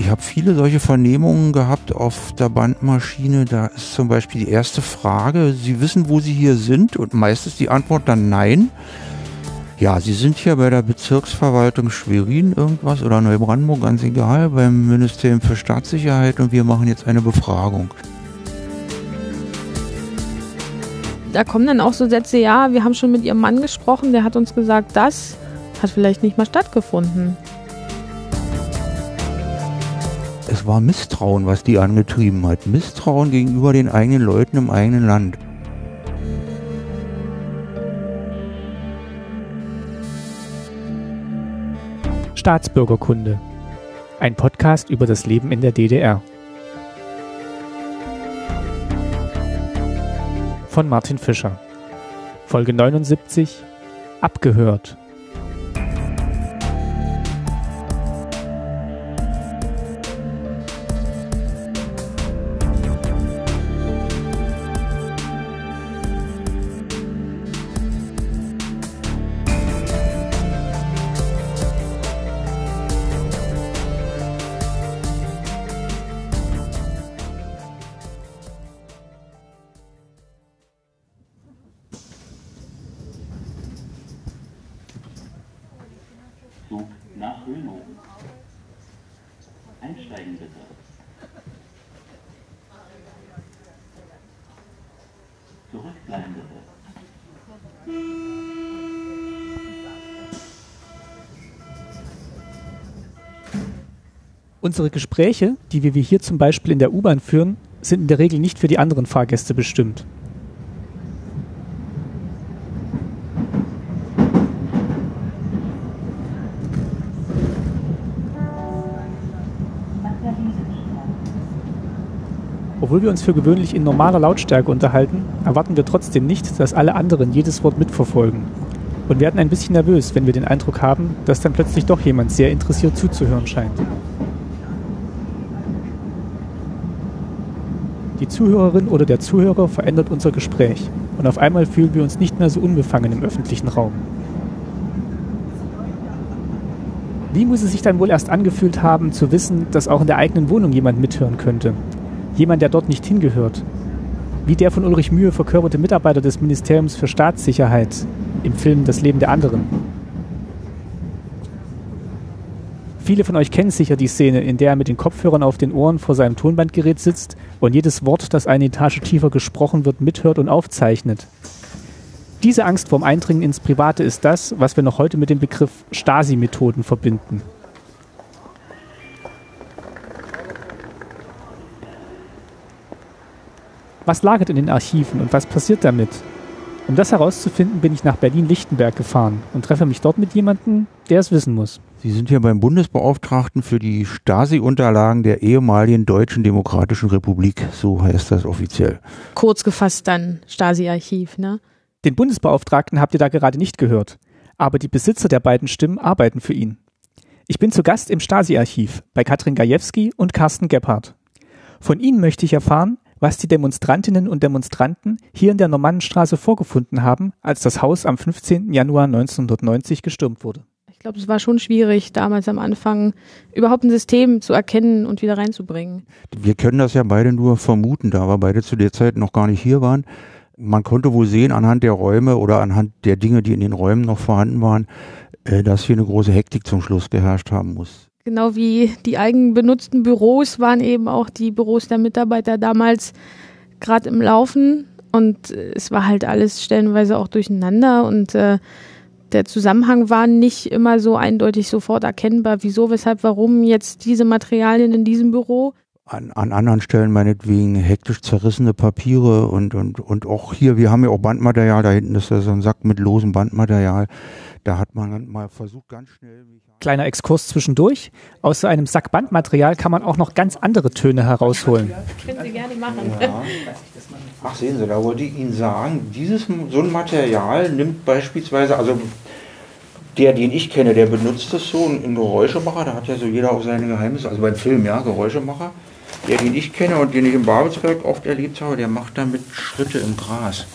Ich habe viele solche Vernehmungen gehabt auf der Bandmaschine. Da ist zum Beispiel die erste Frage, Sie wissen, wo Sie hier sind? Und meistens die Antwort dann nein. Ja, Sie sind hier bei der Bezirksverwaltung Schwerin irgendwas oder Neubrandenburg, ganz egal, beim Ministerium für Staatssicherheit und wir machen jetzt eine Befragung. Da kommen dann auch so Sätze, ja, wir haben schon mit Ihrem Mann gesprochen, der hat uns gesagt, das hat vielleicht nicht mal stattgefunden. Es war Misstrauen, was die angetrieben hat. Misstrauen gegenüber den eigenen Leuten im eigenen Land. Staatsbürgerkunde. Ein Podcast über das Leben in der DDR. Von Martin Fischer. Folge 79. Abgehört. Unsere Gespräche, die wir hier zum Beispiel in der U-Bahn führen, sind in der Regel nicht für die anderen Fahrgäste bestimmt. Obwohl wir uns für gewöhnlich in normaler Lautstärke unterhalten, erwarten wir trotzdem nicht, dass alle anderen jedes Wort mitverfolgen und werden ein bisschen nervös, wenn wir den Eindruck haben, dass dann plötzlich doch jemand sehr interessiert zuzuhören scheint. Die Zuhörerin oder der Zuhörer verändert unser Gespräch und auf einmal fühlen wir uns nicht mehr so unbefangen im öffentlichen Raum. Wie muss es sich dann wohl erst angefühlt haben, zu wissen, dass auch in der eigenen Wohnung jemand mithören könnte? Jemand, der dort nicht hingehört. Wie der von Ulrich Mühe verkörperte Mitarbeiter des Ministeriums für Staatssicherheit im Film Das Leben der anderen. Viele von euch kennen sicher die Szene, in der er mit den Kopfhörern auf den Ohren vor seinem Tonbandgerät sitzt und jedes Wort, das eine Etage tiefer gesprochen wird, mithört und aufzeichnet. Diese Angst vorm Eindringen ins Private ist das, was wir noch heute mit dem Begriff Stasi-Methoden verbinden. Was lagert in den Archiven und was passiert damit? Um das herauszufinden, bin ich nach Berlin-Lichtenberg gefahren und treffe mich dort mit jemandem, der es wissen muss. Sie sind hier beim Bundesbeauftragten für die Stasi-Unterlagen der ehemaligen Deutschen Demokratischen Republik, so heißt das offiziell. Kurz gefasst dann Stasi-Archiv, ne? Den Bundesbeauftragten habt ihr da gerade nicht gehört, aber die Besitzer der beiden Stimmen arbeiten für ihn. Ich bin zu Gast im Stasi-Archiv bei Katrin Gajewski und Carsten Gebhardt. Von ihnen möchte ich erfahren, was die Demonstrantinnen und Demonstranten hier in der Normannenstraße vorgefunden haben, als das Haus am 15. Januar 1990 gestürmt wurde. Ich glaube, es war schon schwierig, damals am Anfang überhaupt ein System zu erkennen und wieder reinzubringen. Wir können das ja beide nur vermuten, da wir beide zu der Zeit noch gar nicht hier waren. Man konnte wohl sehen anhand der Räume oder anhand der Dinge, die in den Räumen noch vorhanden waren, äh, dass hier eine große Hektik zum Schluss geherrscht haben muss. Genau wie die eigen benutzten Büros waren eben auch die Büros der Mitarbeiter damals gerade im Laufen und äh, es war halt alles stellenweise auch durcheinander und äh, der Zusammenhang war nicht immer so eindeutig sofort erkennbar, wieso, weshalb, warum jetzt diese Materialien in diesem Büro. An, an anderen Stellen meinetwegen hektisch zerrissene Papiere und, und, und auch hier, wir haben ja auch Bandmaterial, da hinten ist ja so ein Sack mit losem Bandmaterial. Da hat man mal versucht, ganz schnell. Kleiner Exkurs zwischendurch. Aus so einem Sack Bandmaterial kann man auch noch ganz andere Töne herausholen. Können Sie gerne machen. Ja. Ach, sehen Sie, da wollte ich Ihnen sagen, dieses, so ein Material nimmt beispielsweise, also der, den ich kenne, der benutzt das so, ein Geräuschemacher, da hat ja so jeder auch seine Geheimnisse, also beim Film, ja, Geräuschemacher. Der, den ich kenne und den ich in Babelsberg oft erlebt habe, der macht damit Schritte im Gras.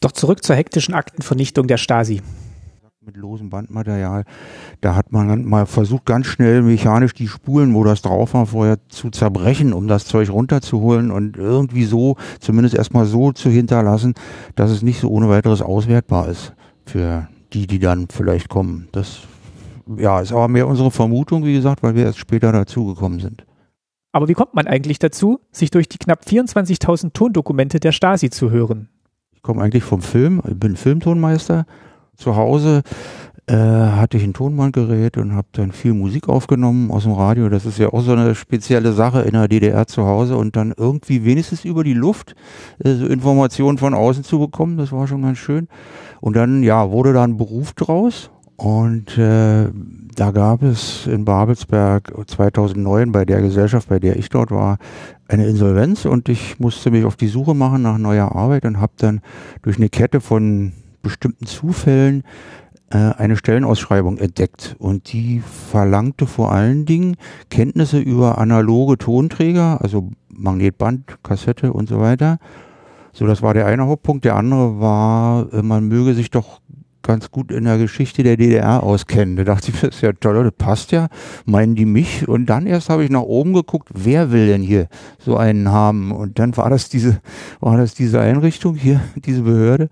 Doch zurück zur hektischen Aktenvernichtung der Stasi. mit losem Bandmaterial. Da hat man dann mal versucht, ganz schnell mechanisch die Spulen, wo das drauf war, vorher zu zerbrechen, um das Zeug runterzuholen und irgendwie so, zumindest erstmal so zu hinterlassen, dass es nicht so ohne weiteres auswertbar ist für die, die dann vielleicht kommen. Das ja, ist aber mehr unsere Vermutung, wie gesagt, weil wir erst später dazugekommen sind. Aber wie kommt man eigentlich dazu, sich durch die knapp 24.000 Tondokumente der Stasi zu hören? Ich komme eigentlich vom Film, ich bin Filmtonmeister zu Hause äh, hatte ich ein Tonbandgerät und habe dann viel Musik aufgenommen aus dem Radio. Das ist ja auch so eine spezielle Sache in der DDR zu Hause und dann irgendwie wenigstens über die Luft äh, so Informationen von außen zu bekommen. Das war schon ganz schön. Und dann, ja, wurde da ein Beruf draus. Und äh, da gab es in Babelsberg 2009 bei der Gesellschaft, bei der ich dort war, eine Insolvenz und ich musste mich auf die Suche machen nach neuer Arbeit und habe dann durch eine Kette von bestimmten Zufällen äh, eine Stellenausschreibung entdeckt und die verlangte vor allen Dingen Kenntnisse über analoge Tonträger, also Magnetband, Kassette und so weiter. So, das war der eine Hauptpunkt. Der andere war, äh, man möge sich doch ganz gut in der Geschichte der DDR auskennen. Da dachte ich, das ist ja toll, das passt ja. Meinen die mich? Und dann erst habe ich nach oben geguckt, wer will denn hier so einen haben? Und dann war das diese, war das diese Einrichtung hier, diese Behörde.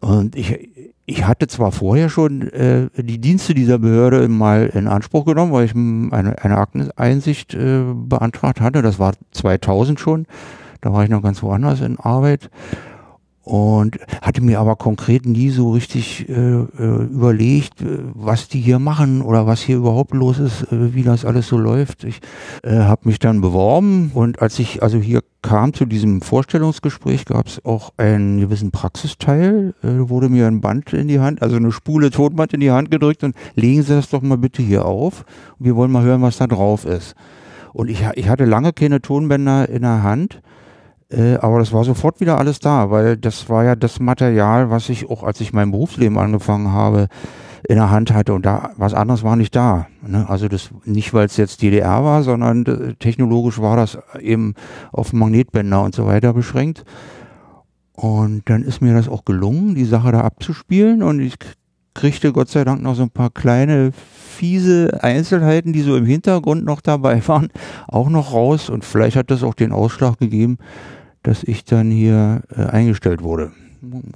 Und ich, ich hatte zwar vorher schon äh, die Dienste dieser Behörde mal in Anspruch genommen, weil ich eine, eine Akteneinsicht äh, beantragt hatte. Das war 2000 schon. Da war ich noch ganz woanders in Arbeit und hatte mir aber konkret nie so richtig äh, äh, überlegt, äh, was die hier machen oder was hier überhaupt los ist, äh, wie das alles so läuft. Ich äh, habe mich dann beworben und als ich also hier kam zu diesem Vorstellungsgespräch, gab es auch einen gewissen Praxisteil, äh, wurde mir ein Band in die Hand, also eine Spule Tonband in die Hand gedrückt und legen Sie das doch mal bitte hier auf. Wir wollen mal hören, was da drauf ist. Und ich, ich hatte lange keine Tonbänder in der Hand äh, aber das war sofort wieder alles da, weil das war ja das Material, was ich auch, als ich mein Berufsleben angefangen habe, in der Hand hatte und da was anderes war nicht da. Ne? Also das nicht, weil es jetzt DDR war, sondern äh, technologisch war das eben auf Magnetbänder und so weiter beschränkt. Und dann ist mir das auch gelungen, die Sache da abzuspielen und ich kriegte Gott sei Dank noch so ein paar kleine fiese Einzelheiten, die so im Hintergrund noch dabei waren, auch noch raus und vielleicht hat das auch den Ausschlag gegeben, dass ich dann hier äh, eingestellt wurde.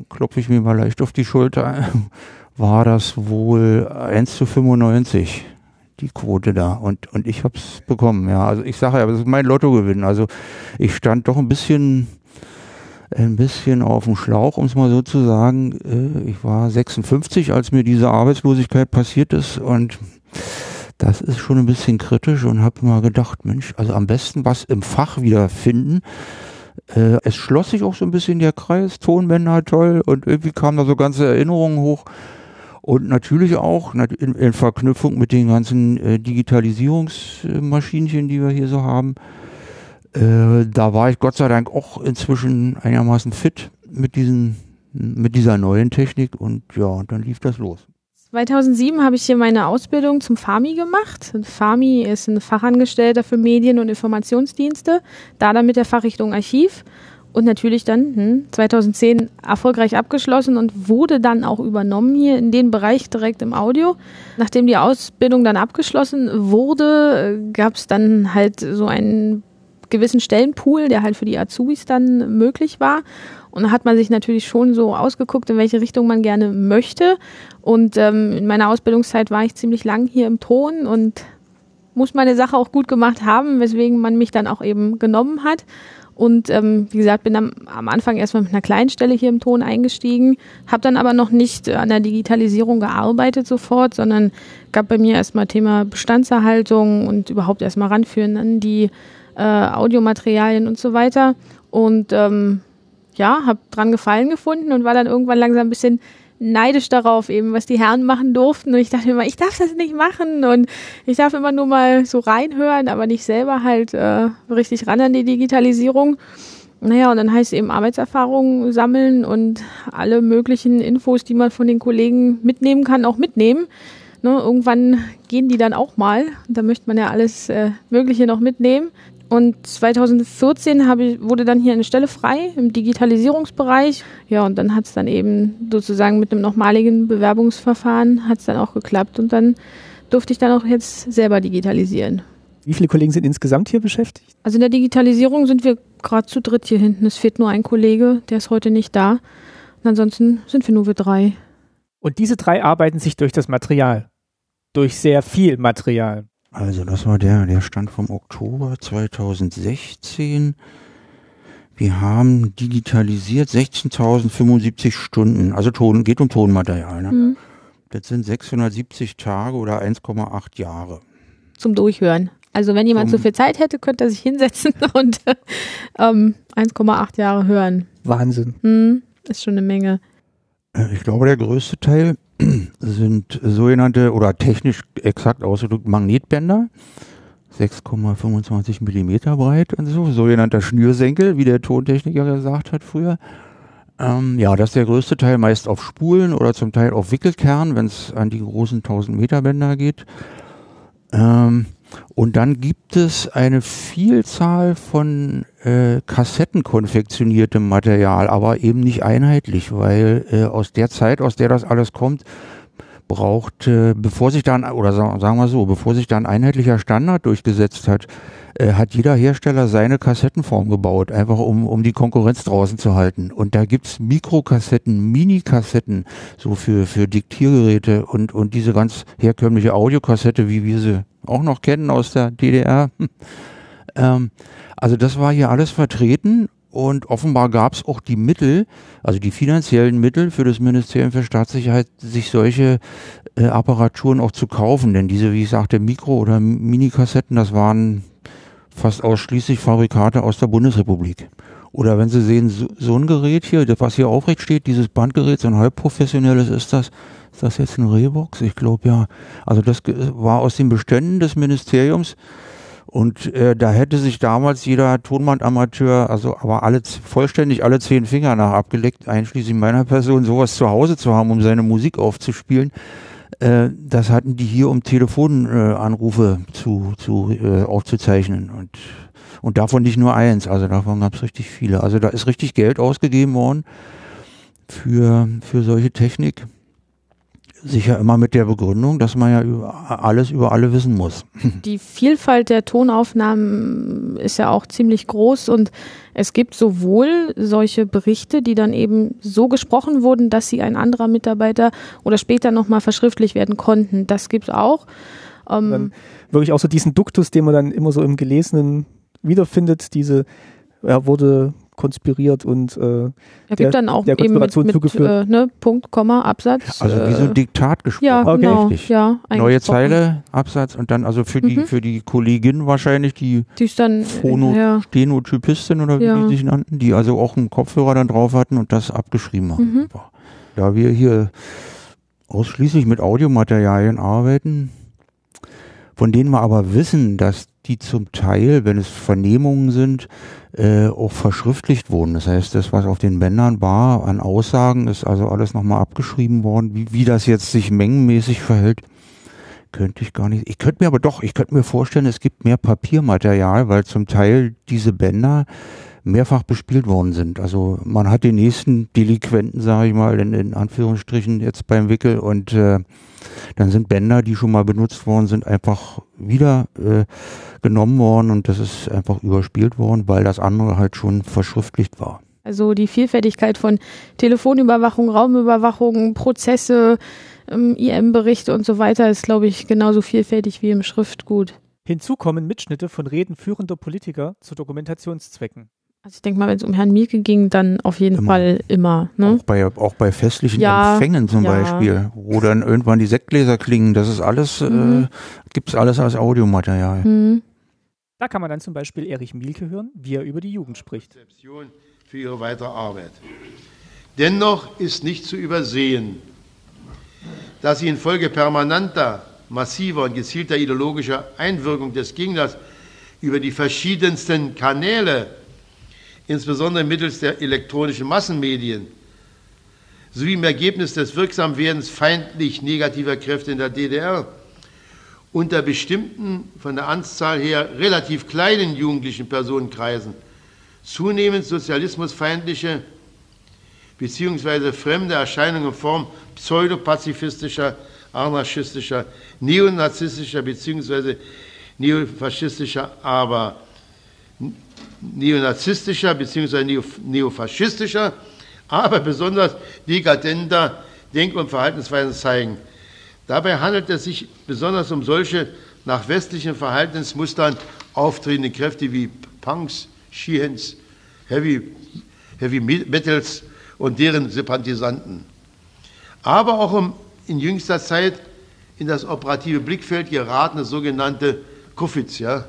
Klopfe ich mir mal leicht auf die Schulter, war das wohl 1 zu 95 die Quote da und und ich hab's bekommen, ja. Also ich sage ja, das ist mein Lottogewinn. Also ich stand doch ein bisschen ein bisschen auf dem Schlauch, um es mal so zu sagen. Äh, ich war 56, als mir diese Arbeitslosigkeit passiert ist und das ist schon ein bisschen kritisch und habe mal gedacht, Mensch, also am besten was im Fach wiederfinden, äh, es schloss sich auch so ein bisschen der Kreis, Tonbänder toll und irgendwie kamen da so ganze Erinnerungen hoch. Und natürlich auch in, in Verknüpfung mit den ganzen äh, Digitalisierungsmaschinchen, die wir hier so haben. Äh, da war ich Gott sei Dank auch inzwischen einigermaßen fit mit diesen, mit dieser neuen Technik und ja, dann lief das los. 2007 habe ich hier meine Ausbildung zum FAMI gemacht. FAMI ist ein Fachangestellter für Medien- und Informationsdienste, da dann mit der Fachrichtung Archiv und natürlich dann hm, 2010 erfolgreich abgeschlossen und wurde dann auch übernommen hier in den Bereich direkt im Audio. Nachdem die Ausbildung dann abgeschlossen wurde, gab es dann halt so einen gewissen Stellenpool, der halt für die Azubis dann möglich war. Und da hat man sich natürlich schon so ausgeguckt, in welche Richtung man gerne möchte. Und ähm, in meiner Ausbildungszeit war ich ziemlich lang hier im Ton und muss meine Sache auch gut gemacht haben, weswegen man mich dann auch eben genommen hat. Und ähm, wie gesagt, bin am, am Anfang erstmal mit einer kleinen Stelle hier im Ton eingestiegen, habe dann aber noch nicht an der Digitalisierung gearbeitet sofort, sondern gab bei mir erstmal Thema Bestandserhaltung und überhaupt erstmal ranführen an die äh, Audiomaterialien und so weiter. Und ähm, ja, habe dran Gefallen gefunden und war dann irgendwann langsam ein bisschen neidisch darauf, eben was die Herren machen durften. Und ich dachte immer, ich darf das nicht machen und ich darf immer nur mal so reinhören, aber nicht selber halt äh, richtig ran an die Digitalisierung. Naja, und dann heißt es eben Arbeitserfahrungen sammeln und alle möglichen Infos, die man von den Kollegen mitnehmen kann, auch mitnehmen. Ne, irgendwann gehen die dann auch mal. Da möchte man ja alles äh, Mögliche noch mitnehmen. Und 2014 habe, wurde dann hier eine Stelle frei im Digitalisierungsbereich. Ja, und dann hat es dann eben sozusagen mit einem nochmaligen Bewerbungsverfahren hat es dann auch geklappt. Und dann durfte ich dann auch jetzt selber digitalisieren. Wie viele Kollegen sind insgesamt hier beschäftigt? Also in der Digitalisierung sind wir gerade zu dritt hier hinten. Es fehlt nur ein Kollege, der ist heute nicht da. Und ansonsten sind wir nur wir drei. Und diese drei arbeiten sich durch das Material. Durch sehr viel Material. Also das war der, der Stand vom Oktober 2016. Wir haben digitalisiert 16.075 Stunden, also Ton, geht um Tonmaterial. Ne? Mhm. Das sind 670 Tage oder 1,8 Jahre. Zum Durchhören. Also wenn jemand Zum- so viel Zeit hätte, könnte er sich hinsetzen und äh, ähm, 1,8 Jahre hören. Wahnsinn. Hm, ist schon eine Menge. Äh, Ich glaube, der größte Teil sind sogenannte oder technisch exakt ausgedrückt Magnetbänder. 6,25 Millimeter breit und so, sogenannter Schnürsenkel, wie der Tontechniker gesagt hat früher. Ähm, ja, das ist der größte Teil, meist auf Spulen oder zum Teil auf Wickelkern, wenn es an die großen 1000 Meter Bänder geht. Ähm, und dann gibt es eine Vielzahl von äh, Kassetten konfektioniertem Material, aber eben nicht einheitlich, weil äh, aus der Zeit, aus der das alles kommt, braucht, äh, bevor sich dann, oder sa- sagen wir so, bevor sich da ein einheitlicher Standard durchgesetzt hat, äh, hat jeder Hersteller seine Kassettenform gebaut, einfach um, um die Konkurrenz draußen zu halten. Und da gibt's Mikrokassetten, Minikassetten, so für, für Diktiergeräte und, und diese ganz herkömmliche Audiokassette, wie wir sie auch noch kennen aus der DDR. ähm, also das war hier alles vertreten und offenbar gab es auch die Mittel, also die finanziellen Mittel für das Ministerium für Staatssicherheit, sich solche äh, Apparaturen auch zu kaufen. Denn diese, wie ich sagte, Mikro- oder Minikassetten, das waren fast ausschließlich Fabrikate aus der Bundesrepublik. Oder wenn Sie sehen, so, so ein Gerät hier, das, was hier aufrecht steht, dieses Bandgerät, so ein halbprofessionelles ist das. Ist das jetzt eine Rehbox? Ich glaube ja. Also das war aus den Beständen des Ministeriums. Und äh, da hätte sich damals jeder Tonbandamateur, also aber alle vollständig alle zehn Finger nach abgeleckt, einschließlich meiner Person, sowas zu Hause zu haben, um seine Musik aufzuspielen. Äh, das hatten die hier, um Telefonanrufe äh, zu, zu äh, aufzuzeichnen. Und, und davon nicht nur eins, also davon gab es richtig viele. Also da ist richtig Geld ausgegeben worden für, für solche Technik. Sicher immer mit der Begründung, dass man ja über alles über alle wissen muss. Die Vielfalt der Tonaufnahmen ist ja auch ziemlich groß und es gibt sowohl solche Berichte, die dann eben so gesprochen wurden, dass sie ein anderer Mitarbeiter oder später nochmal verschriftlich werden konnten. Das gibt's auch. Ähm, Dann wirklich auch so diesen Duktus, den man dann immer so im Gelesenen wiederfindet, diese, ja, wurde konspiriert und äh, er der- gibt dann auch der eben mit, Konspiration mit zugeführt. äh, ne, Punkt, Komma, Absatz. Also wie so äh, ein Diktat gesprochen. Ja, Okay. genau. Richtig. Ja, Neue. Zeile, Absatz und dann also für die Mhm. für die Kollegin wahrscheinlich die Die ist dann Phono- ja, Stenotypistin oder wie Ja. die sich nannten, die also auch einen Kopfhörer dann drauf hatten und das abgeschrieben haben. Mhm. Da wir hier ausschließlich mit Audiomaterialien arbeiten, von denen wir aber wissen, dass die zum Teil, wenn es Vernehmungen sind, äh, auch verschriftlicht wurden. Das heißt, das, was auf den Bändern war an Aussagen, ist also alles nochmal abgeschrieben worden. Wie, wie das jetzt sich mengenmäßig verhält, könnte ich gar nicht. Ich könnte mir aber doch, ich könnte mir vorstellen, es gibt mehr Papiermaterial, weil zum Teil diese Bänder mehrfach bespielt worden sind. Also man hat den nächsten Delinquenten, sage ich mal, in, in Anführungsstrichen jetzt beim Wickel und äh, dann sind Bänder, die schon mal benutzt worden sind, einfach wieder äh, genommen worden und das ist einfach überspielt worden, weil das andere halt schon verschriftlicht war. Also die Vielfältigkeit von Telefonüberwachung, Raumüberwachung, Prozesse, ähm, IM-Berichte und so weiter ist, glaube ich, genauso vielfältig wie im Schriftgut. hinzu kommen Mitschnitte von Reden führender Politiker zu Dokumentationszwecken. Also ich denke mal, wenn es um Herrn Mielke ging, dann auf jeden Immer. Fall immer. Ne? Auch bei, auch bei festlichen Ja, Empfängen zum ja. Beispiel, wo dann irgendwann die Sektgläser klingen, das ist alles, Mhm. äh, gibt's alles als Audiomaterial. Hm. Da kann man dann zum Beispiel Erich Mielke hören, wie er über die Jugend spricht. Für ihre weitere Arbeit. Dennoch ist nicht zu übersehen, dass sie infolge permanenter, massiver und gezielter ideologischer Einwirkung des Gegners über die verschiedensten Kanäle, insbesondere mittels der elektronischen Massenmedien, sowie im Ergebnis des Wirksamwerdens feindlich negativer Kräfte in der DDR unter bestimmten, von der Anzahl her relativ kleinen jugendlichen Personenkreisen zunehmend sozialismusfeindliche bzw. fremde Erscheinungen in Form pseudopazifistischer, anarchistischer, neonazistischer bzw. neofaschistischer, aber neonazistischer bzw. neofaschistischer, aber besonders dekadenter Denk- und Verhaltensweisen zeigen. Dabei handelt es sich besonders um solche nach westlichen Verhaltensmustern auftretende Kräfte wie Punks, Shihens, Heavy, Heavy Metals und deren Sympathisanten. Aber auch um in jüngster Zeit in das operative Blickfeld geratene sogenannte Kuffits, ja.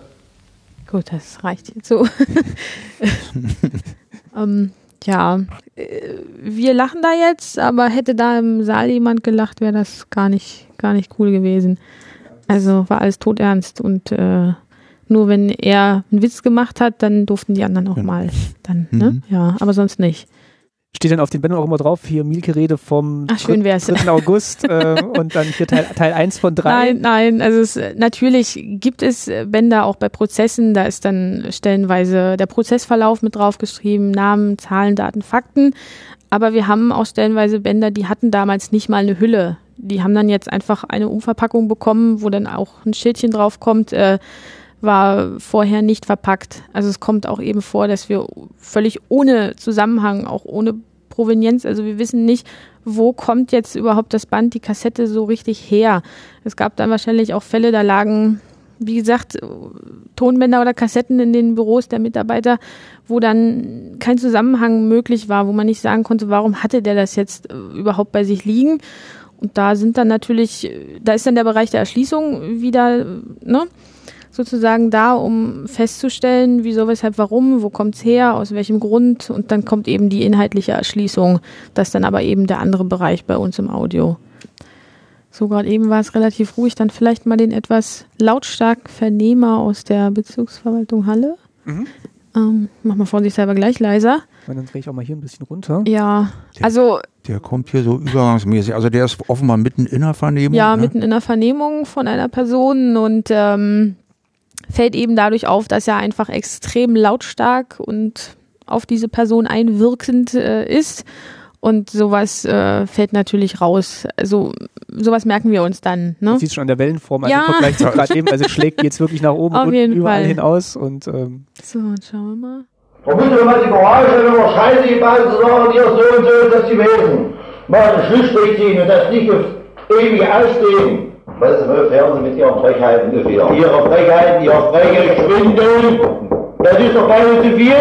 Gut, das reicht jetzt so. ähm, ja, äh, wir lachen da jetzt, aber hätte da im Saal jemand gelacht, wäre das gar nicht, gar nicht cool gewesen. Also war alles todernst und äh, nur wenn er einen Witz gemacht hat, dann durften die anderen auch ja. mal dann, ne? Mhm. Ja, aber sonst nicht. Steht dann auf den Bändern auch immer drauf, hier Mielke-Rede vom Ach, schön 3. August äh, und dann hier Teil, Teil 1 von 3. Nein, nein, also es, natürlich gibt es Bänder auch bei Prozessen, da ist dann stellenweise der Prozessverlauf mit draufgeschrieben, Namen, Zahlen, Daten, Fakten. Aber wir haben auch stellenweise Bänder, die hatten damals nicht mal eine Hülle. Die haben dann jetzt einfach eine Umverpackung bekommen, wo dann auch ein Schildchen draufkommt, äh, war vorher nicht verpackt. Also es kommt auch eben vor, dass wir völlig ohne Zusammenhang, auch ohne Provenienz, also wir wissen nicht, wo kommt jetzt überhaupt das Band, die Kassette so richtig her. Es gab dann wahrscheinlich auch Fälle, da lagen, wie gesagt, Tonbänder oder Kassetten in den Büros der Mitarbeiter, wo dann kein Zusammenhang möglich war, wo man nicht sagen konnte, warum hatte der das jetzt äh, überhaupt bei sich liegen. Und da sind dann natürlich, da ist dann der Bereich der Erschließung wieder, ne? Sozusagen da, um festzustellen, wieso, weshalb, warum, wo kommt's her, aus welchem Grund und dann kommt eben die inhaltliche Erschließung. Das ist dann aber eben der andere Bereich bei uns im Audio. So, gerade eben war es relativ ruhig. Dann vielleicht mal den etwas lautstarken Vernehmer aus der Bezirksverwaltung Halle. Mhm. Ähm, mach mal vorsichtshalber gleich leiser. Und dann drehe ich auch mal hier ein bisschen runter. Ja, der, also. Der kommt hier so übergangsmäßig. Also der ist offenbar mitten in der Vernehmung. Ja, ne? mitten in der Vernehmung von einer Person und ähm, fällt eben dadurch auf, dass er einfach extrem lautstark und auf diese Person einwirkend äh, ist. Und sowas äh, fällt natürlich raus. Also sowas merken wir uns dann. Ne? Das sieht schon an der Wellenform, also ja. im Vergleich zu gerade eben, also schlägt jetzt wirklich nach oben Auf und überall Fall. hinaus. Und, ähm so, und schauen wir mal. Vermutlich mal die Garage, wenn wir Scheiße gebaut zu sagen, ihr so und so ist das gewesen. Mal Schlussstrich ziehen und das nicht auf ewig ausdehnen. Was hören Sie mit Ihren Frechheiten gefehlt? Ihre Frechheiten, Ihr freche Schwindel, das ist doch gar nicht zu viel.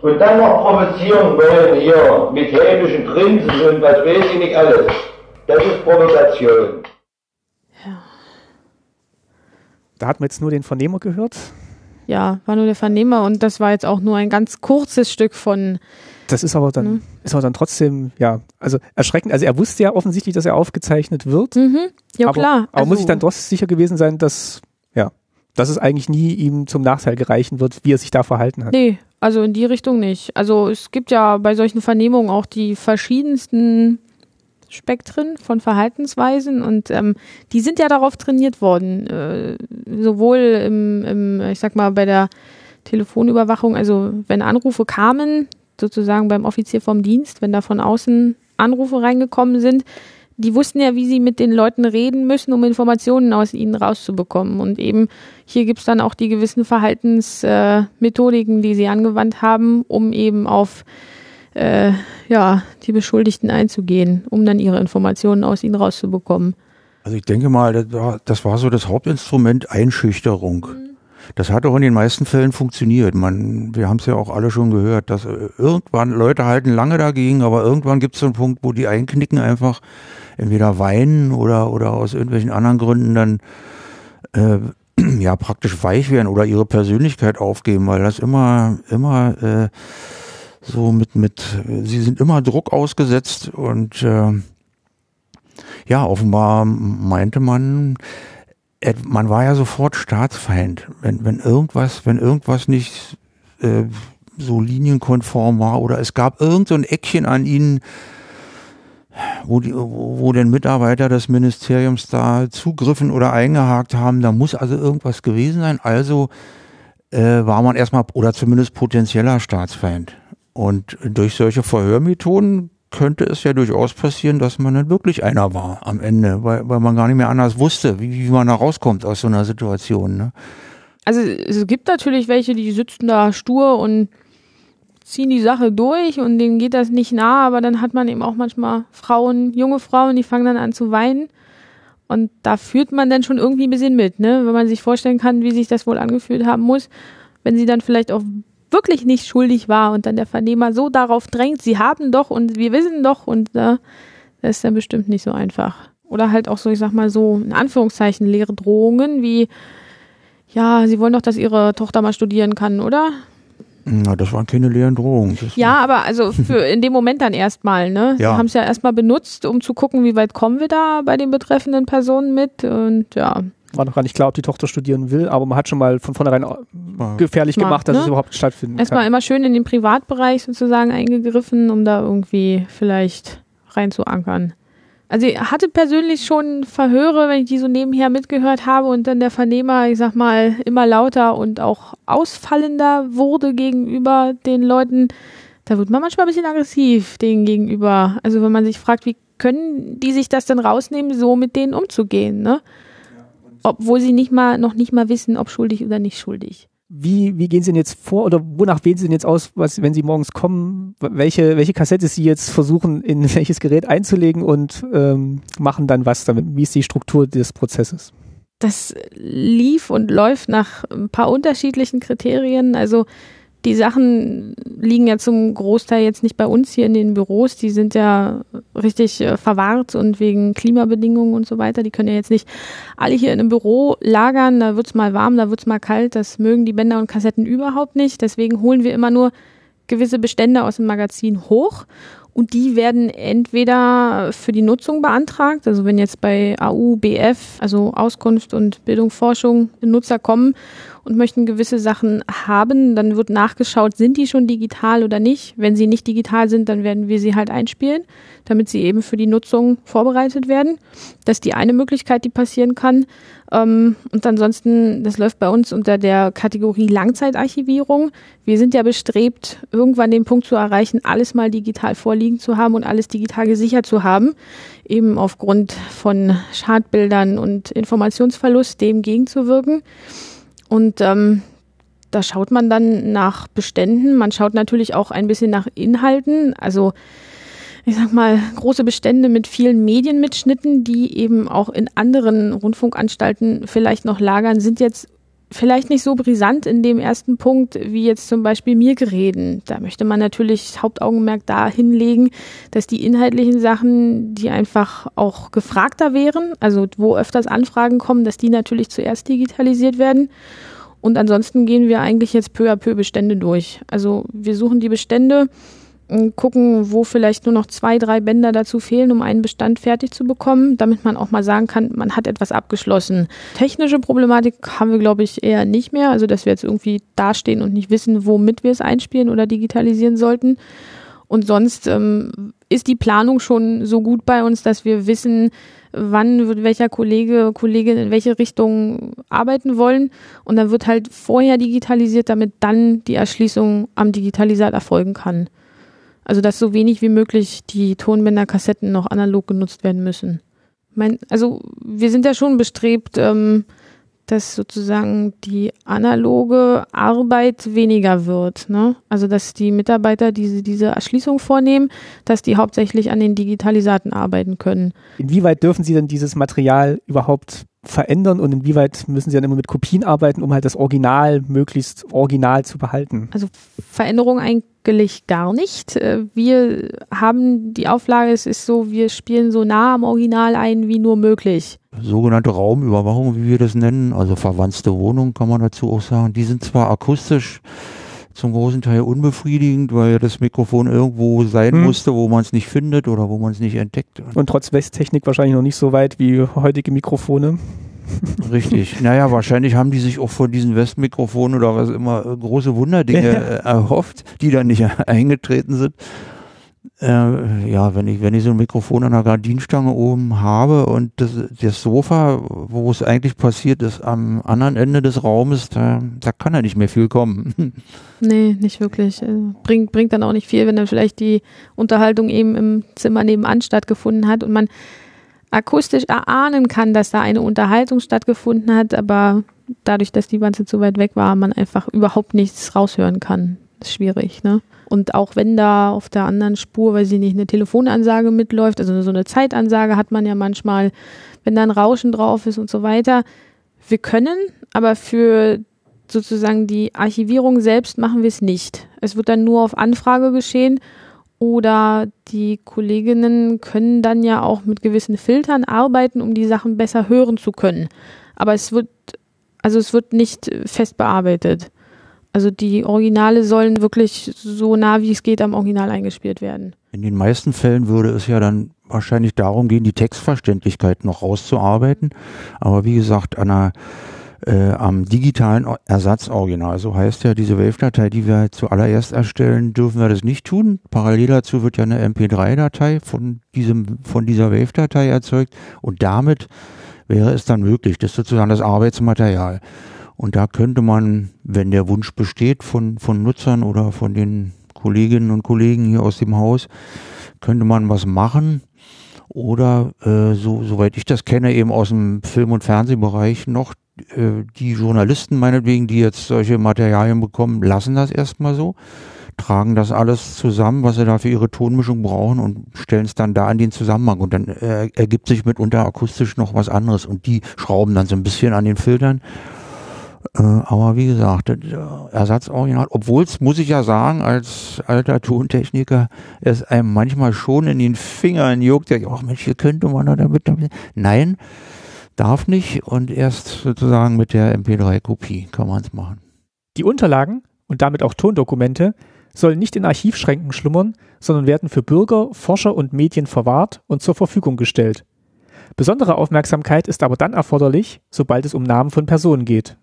Und dann noch provozieren wollen hier mit hämischen Grinsen und was weiß ich nicht alles. Das ist Provokation. Ja. Da hat man jetzt nur den Vernehmer gehört. Ja, war nur der Vernehmer und das war jetzt auch nur ein ganz kurzes Stück von das ist aber dann, mhm. ist aber dann trotzdem, ja, also erschreckend. Also er wusste ja offensichtlich, dass er aufgezeichnet wird. Mhm. Ja, aber, klar. Aber also, muss ich dann doch sicher gewesen sein, dass, ja, dass es eigentlich nie ihm zum Nachteil gereichen wird, wie er sich da verhalten hat. Nee, also in die Richtung nicht. Also es gibt ja bei solchen Vernehmungen auch die verschiedensten Spektren von Verhaltensweisen und ähm, die sind ja darauf trainiert worden, äh, sowohl im, im, ich sag mal, bei der Telefonüberwachung, also wenn Anrufe kamen, sozusagen beim Offizier vom Dienst, wenn da von außen Anrufe reingekommen sind, die wussten ja, wie sie mit den Leuten reden müssen, um Informationen aus ihnen rauszubekommen. Und eben hier gibt's dann auch die gewissen Verhaltensmethodiken, äh, die sie angewandt haben, um eben auf äh, ja, die Beschuldigten einzugehen, um dann ihre Informationen aus ihnen rauszubekommen. Also ich denke mal, das war, das war so das Hauptinstrument Einschüchterung. Mhm. Das hat auch in den meisten Fällen funktioniert. Man, wir haben es ja auch alle schon gehört, dass äh, irgendwann Leute halten lange dagegen, aber irgendwann gibt es so einen Punkt, wo die einknicken einfach entweder weinen oder oder aus irgendwelchen anderen Gründen dann äh, ja praktisch weich werden oder ihre Persönlichkeit aufgeben, weil das immer immer äh, so mit mit sie sind immer Druck ausgesetzt und äh, ja offenbar meinte man man war ja sofort Staatsfeind, wenn, wenn irgendwas, wenn irgendwas nicht äh, so linienkonform war oder es gab irgend so ein Eckchen an ihnen, wo, die, wo, wo denn Mitarbeiter des Ministeriums da zugriffen oder eingehakt haben. Da muss also irgendwas gewesen sein. Also äh, war man erstmal oder zumindest potenzieller Staatsfeind. Und durch solche Verhörmethoden könnte es ja durchaus passieren, dass man dann wirklich einer war am Ende, weil, weil man gar nicht mehr anders wusste, wie, wie man da rauskommt aus so einer Situation. Ne? Also es gibt natürlich welche, die sitzen da stur und ziehen die Sache durch und denen geht das nicht nah, aber dann hat man eben auch manchmal Frauen, junge Frauen, die fangen dann an zu weinen. Und da führt man dann schon irgendwie ein bisschen mit, ne? Wenn man sich vorstellen kann, wie sich das wohl angefühlt haben muss, wenn sie dann vielleicht auch wirklich nicht schuldig war und dann der Vernehmer so darauf drängt, sie haben doch und wir wissen doch und äh, das ist dann bestimmt nicht so einfach. Oder halt auch so, ich sag mal so, in Anführungszeichen leere Drohungen wie, ja, sie wollen doch, dass ihre Tochter mal studieren kann, oder? Na, das waren keine leeren Drohungen. Ja, aber also für in dem Moment dann erstmal, ne? Ja. Sie haben es ja erstmal benutzt, um zu gucken, wie weit kommen wir da bei den betreffenden Personen mit und ja. War noch gar nicht klar, ob die Tochter studieren will, aber man hat schon mal von vornherein war- gefährlich Smart, gemacht, dass ne? es überhaupt stattfinden Erstmal kann. immer schön in den Privatbereich sozusagen eingegriffen, um da irgendwie vielleicht reinzuankern. Also ich hatte persönlich schon Verhöre, wenn ich die so nebenher mitgehört habe und dann der Vernehmer, ich sag mal, immer lauter und auch ausfallender wurde gegenüber den Leuten. Da wird man manchmal ein bisschen aggressiv denen gegenüber. Also wenn man sich fragt, wie können die sich das denn rausnehmen, so mit denen umzugehen, ne? Obwohl sie nicht mal, noch nicht mal wissen, ob schuldig oder nicht schuldig. Wie, wie gehen Sie denn jetzt vor oder wonach wählen Sie denn jetzt aus, was, wenn Sie morgens kommen, welche, welche Kassette Sie jetzt versuchen, in welches Gerät einzulegen und ähm, machen dann was damit? Wie ist die Struktur des Prozesses? das lief und läuft nach ein paar unterschiedlichen Kriterien. Also die Sachen liegen ja zum Großteil jetzt nicht bei uns hier in den Büros. Die sind ja richtig äh, verwahrt und wegen Klimabedingungen und so weiter. Die können ja jetzt nicht alle hier in einem Büro lagern. Da wird's mal warm, da wird's mal kalt. Das mögen die Bänder und Kassetten überhaupt nicht. Deswegen holen wir immer nur gewisse Bestände aus dem Magazin hoch und die werden entweder für die Nutzung beantragt, also wenn jetzt bei AU, BF, also Auskunft und Bildung, Forschung, Nutzer kommen und möchten gewisse Sachen haben, dann wird nachgeschaut, sind die schon digital oder nicht. Wenn sie nicht digital sind, dann werden wir sie halt einspielen, damit sie eben für die Nutzung vorbereitet werden. Das ist die eine Möglichkeit, die passieren kann. Ähm, und ansonsten, das läuft bei uns unter der Kategorie Langzeitarchivierung. Wir sind ja bestrebt, irgendwann den Punkt zu erreichen, alles mal digital vorliegen zu haben und alles digital gesichert zu haben, eben aufgrund von Schadbildern und Informationsverlust dem gegenzuwirken. Und ähm, da schaut man dann nach Beständen. Man schaut natürlich auch ein bisschen nach Inhalten. Also ich sag mal, große Bestände mit vielen Medienmitschnitten, die eben auch in anderen Rundfunkanstalten vielleicht noch lagern, sind jetzt vielleicht nicht so brisant in dem ersten Punkt wie jetzt zum Beispiel Mirgereden. Da möchte man natürlich Hauptaugenmerk da hinlegen, dass die inhaltlichen Sachen, die einfach auch gefragter wären, also wo öfters Anfragen kommen, dass die natürlich zuerst digitalisiert werden. Und ansonsten gehen wir eigentlich jetzt peu à peu Bestände durch. Also wir suchen die Bestände, gucken, wo vielleicht nur noch zwei, drei Bänder dazu fehlen, um einen Bestand fertig zu bekommen, damit man auch mal sagen kann, man hat etwas abgeschlossen. Technische Problematik haben wir, glaube ich, eher nicht mehr. Also, dass wir jetzt irgendwie dastehen und nicht wissen, womit wir es einspielen oder digitalisieren sollten. Und sonst ähm, ist die Planung schon so gut bei uns, dass wir wissen, wann wird welcher Kollege, Kollegin in welche Richtung arbeiten wollen. Und dann wird halt vorher digitalisiert, damit dann die Erschließung am Digitalisat erfolgen kann. Also dass so wenig wie möglich die Tonbänder, Kassetten noch analog genutzt werden müssen. Mein, also wir sind ja schon bestrebt, ähm, dass sozusagen die analoge Arbeit weniger wird. Ne? Also dass die Mitarbeiter diese, diese Erschließung vornehmen, dass die hauptsächlich an den Digitalisaten arbeiten können. Inwieweit dürfen Sie denn dieses Material überhaupt verändern und inwieweit müssen Sie dann immer mit Kopien arbeiten, um halt das Original möglichst original zu behalten? Also Veränderung eigentlich gar nicht. Äh, Wir haben die Auflage, es ist so, wir spielen so nah am Original ein wie nur möglich. sogenannte Raumüberwachung, wie wir das nennen, also verwandte Wohnungen kann man dazu auch sagen. Die sind zwar akustisch zum großen Teil unbefriedigend, weil ja das Mikrofon irgendwo sein Hm. musste, wo man es nicht findet oder wo man es nicht entdeckt. Und trotz Westtechnik wahrscheinlich noch nicht so weit wie heutige Mikrofone. Richtig. Naja, wahrscheinlich haben die sich auch von diesen Westmikrofonen oder was immer große Wunderdinge Ja. äh, erhofft, die dann nicht eingetreten sind. Äh, ja, wenn ich, wenn ich so ein Mikrofon an der Gardinenstange oben habe und das, das Sofa, wo es eigentlich passiert ist, am anderen Ende des Raumes, da, da kann ja nicht mehr viel kommen. Nee, nicht wirklich. Also bringt, bringt dann auch nicht viel, wenn dann vielleicht die Unterhaltung eben im Zimmer nebenan stattgefunden hat und man akustisch erahnen kann, dass da eine Unterhaltung stattgefunden hat, aber dadurch, dass die Wanze zu weit weg war, man einfach überhaupt nichts raushören kann. Das ist schwierig, ne? Und auch wenn da auf der anderen Spur, weil sie nicht eine Telefonansage mitläuft, also so eine Zeitansage hat man ja manchmal, wenn da ein Rauschen drauf ist und so weiter. Wir können, aber für sozusagen die Archivierung selbst machen wir es nicht. Es wird dann nur auf Anfrage geschehen oder die Kolleginnen können dann ja auch mit gewissen Filtern arbeiten, um die Sachen besser hören zu können. Aber es wird, also es wird nicht fest bearbeitet. Also die Originale sollen wirklich so nah wie es geht am Original eingespielt werden. In den meisten Fällen würde es ja dann wahrscheinlich darum gehen, die Textverständlichkeit noch rauszuarbeiten. Aber wie gesagt, an einer, äh, am digitalen Ersatzoriginal, so heißt ja diese Wave-Datei, die wir zuallererst erstellen, dürfen wir das nicht tun. Parallel dazu wird ja eine MP3-Datei von von dieser Wave-Datei erzeugt und damit wäre es dann möglich. Das ist sozusagen das Arbeitsmaterial. Und da könnte man, wenn der Wunsch besteht von, von Nutzern oder von den Kolleginnen und Kollegen hier aus dem Haus, könnte man was machen. Oder äh, so, soweit ich das kenne, eben aus dem Film- und Fernsehbereich noch äh, die Journalisten meinetwegen, die jetzt solche Materialien bekommen, lassen das erstmal so, tragen das alles zusammen, was sie da für ihre Tonmischung brauchen und stellen es dann da in den Zusammenhang. Und dann äh, ergibt sich mitunter akustisch noch was anderes. Und die schrauben dann so ein bisschen an den Filtern äh, aber wie gesagt, äh, Ersatzoriginal, obwohl es, muss ich ja sagen, als alter Tontechniker, es einem manchmal schon in den Fingern juckt, ja, ach Mensch, hier könnte man da damit, damit. Nein, darf nicht und erst sozusagen mit der MP3-Kopie kann man es machen. Die Unterlagen und damit auch Tondokumente sollen nicht in Archivschränken schlummern, sondern werden für Bürger, Forscher und Medien verwahrt und zur Verfügung gestellt. Besondere Aufmerksamkeit ist aber dann erforderlich, sobald es um Namen von Personen geht.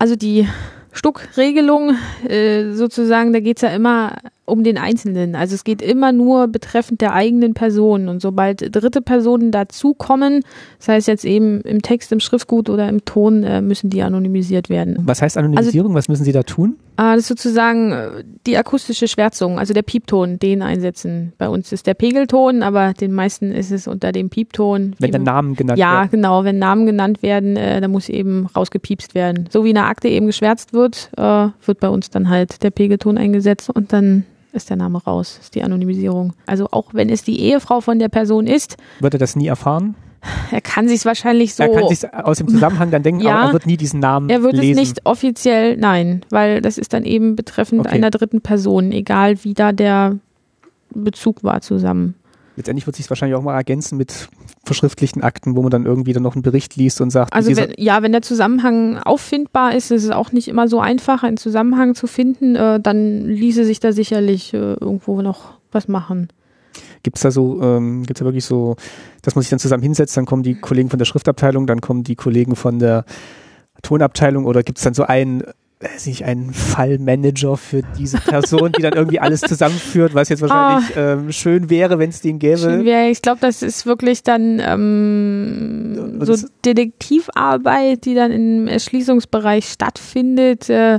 Also die Stuckregelung äh, sozusagen, da geht's ja immer um den Einzelnen. Also es geht immer nur betreffend der eigenen Person. Und sobald dritte Personen dazukommen, das heißt jetzt eben im Text, im Schriftgut oder im Ton, äh, müssen die anonymisiert werden. Was heißt Anonymisierung? Also, Was müssen Sie da tun? Äh, das ist sozusagen äh, die akustische Schwärzung, also der Piepton, den einsetzen. Bei uns ist der Pegelton, aber den meisten ist es unter dem Piepton. Wenn dann Namen genannt ja, werden. Ja, genau. Wenn Namen genannt werden, äh, dann muss eben rausgepiepst werden. So wie eine Akte eben geschwärzt wird, wird bei uns dann halt der Pegelton eingesetzt und dann ist der Name raus, ist die Anonymisierung. Also auch wenn es die Ehefrau von der Person ist. Wird er das nie erfahren? Er kann sich wahrscheinlich so. Er kann sich aus dem Zusammenhang dann denken, ja, aber er wird nie diesen Namen Er wird lesen. es nicht offiziell, nein, weil das ist dann eben betreffend Okay. einer dritten Person, egal wie da der Bezug war zusammen. Letztendlich wird sich wahrscheinlich auch mal ergänzen mit verschriftlichten Akten, wo man dann irgendwie dann noch einen Bericht liest und sagt, Also wenn, ja, wenn der Zusammenhang auffindbar ist, ist es auch nicht immer so einfach, einen Zusammenhang zu finden, äh, dann ließe sich da sicherlich äh, irgendwo noch was machen. gibt es da so, ähm, gibt es da wirklich so, dass man sich dann zusammen hinsetzt, dann kommen die Kollegen von der Schriftabteilung, dann kommen die Kollegen von der Tonabteilung oder gibt es dann so einen, weiß nicht, einen Fallmanager für diese Person, die dann irgendwie alles zusammenführt, was jetzt wahrscheinlich ähm, schön wäre, wenn es den gäbe. Schön wäre, ich glaube, das ist wirklich dann ähm, so Detektivarbeit, die dann im Erschließungsbereich stattfindet. Äh,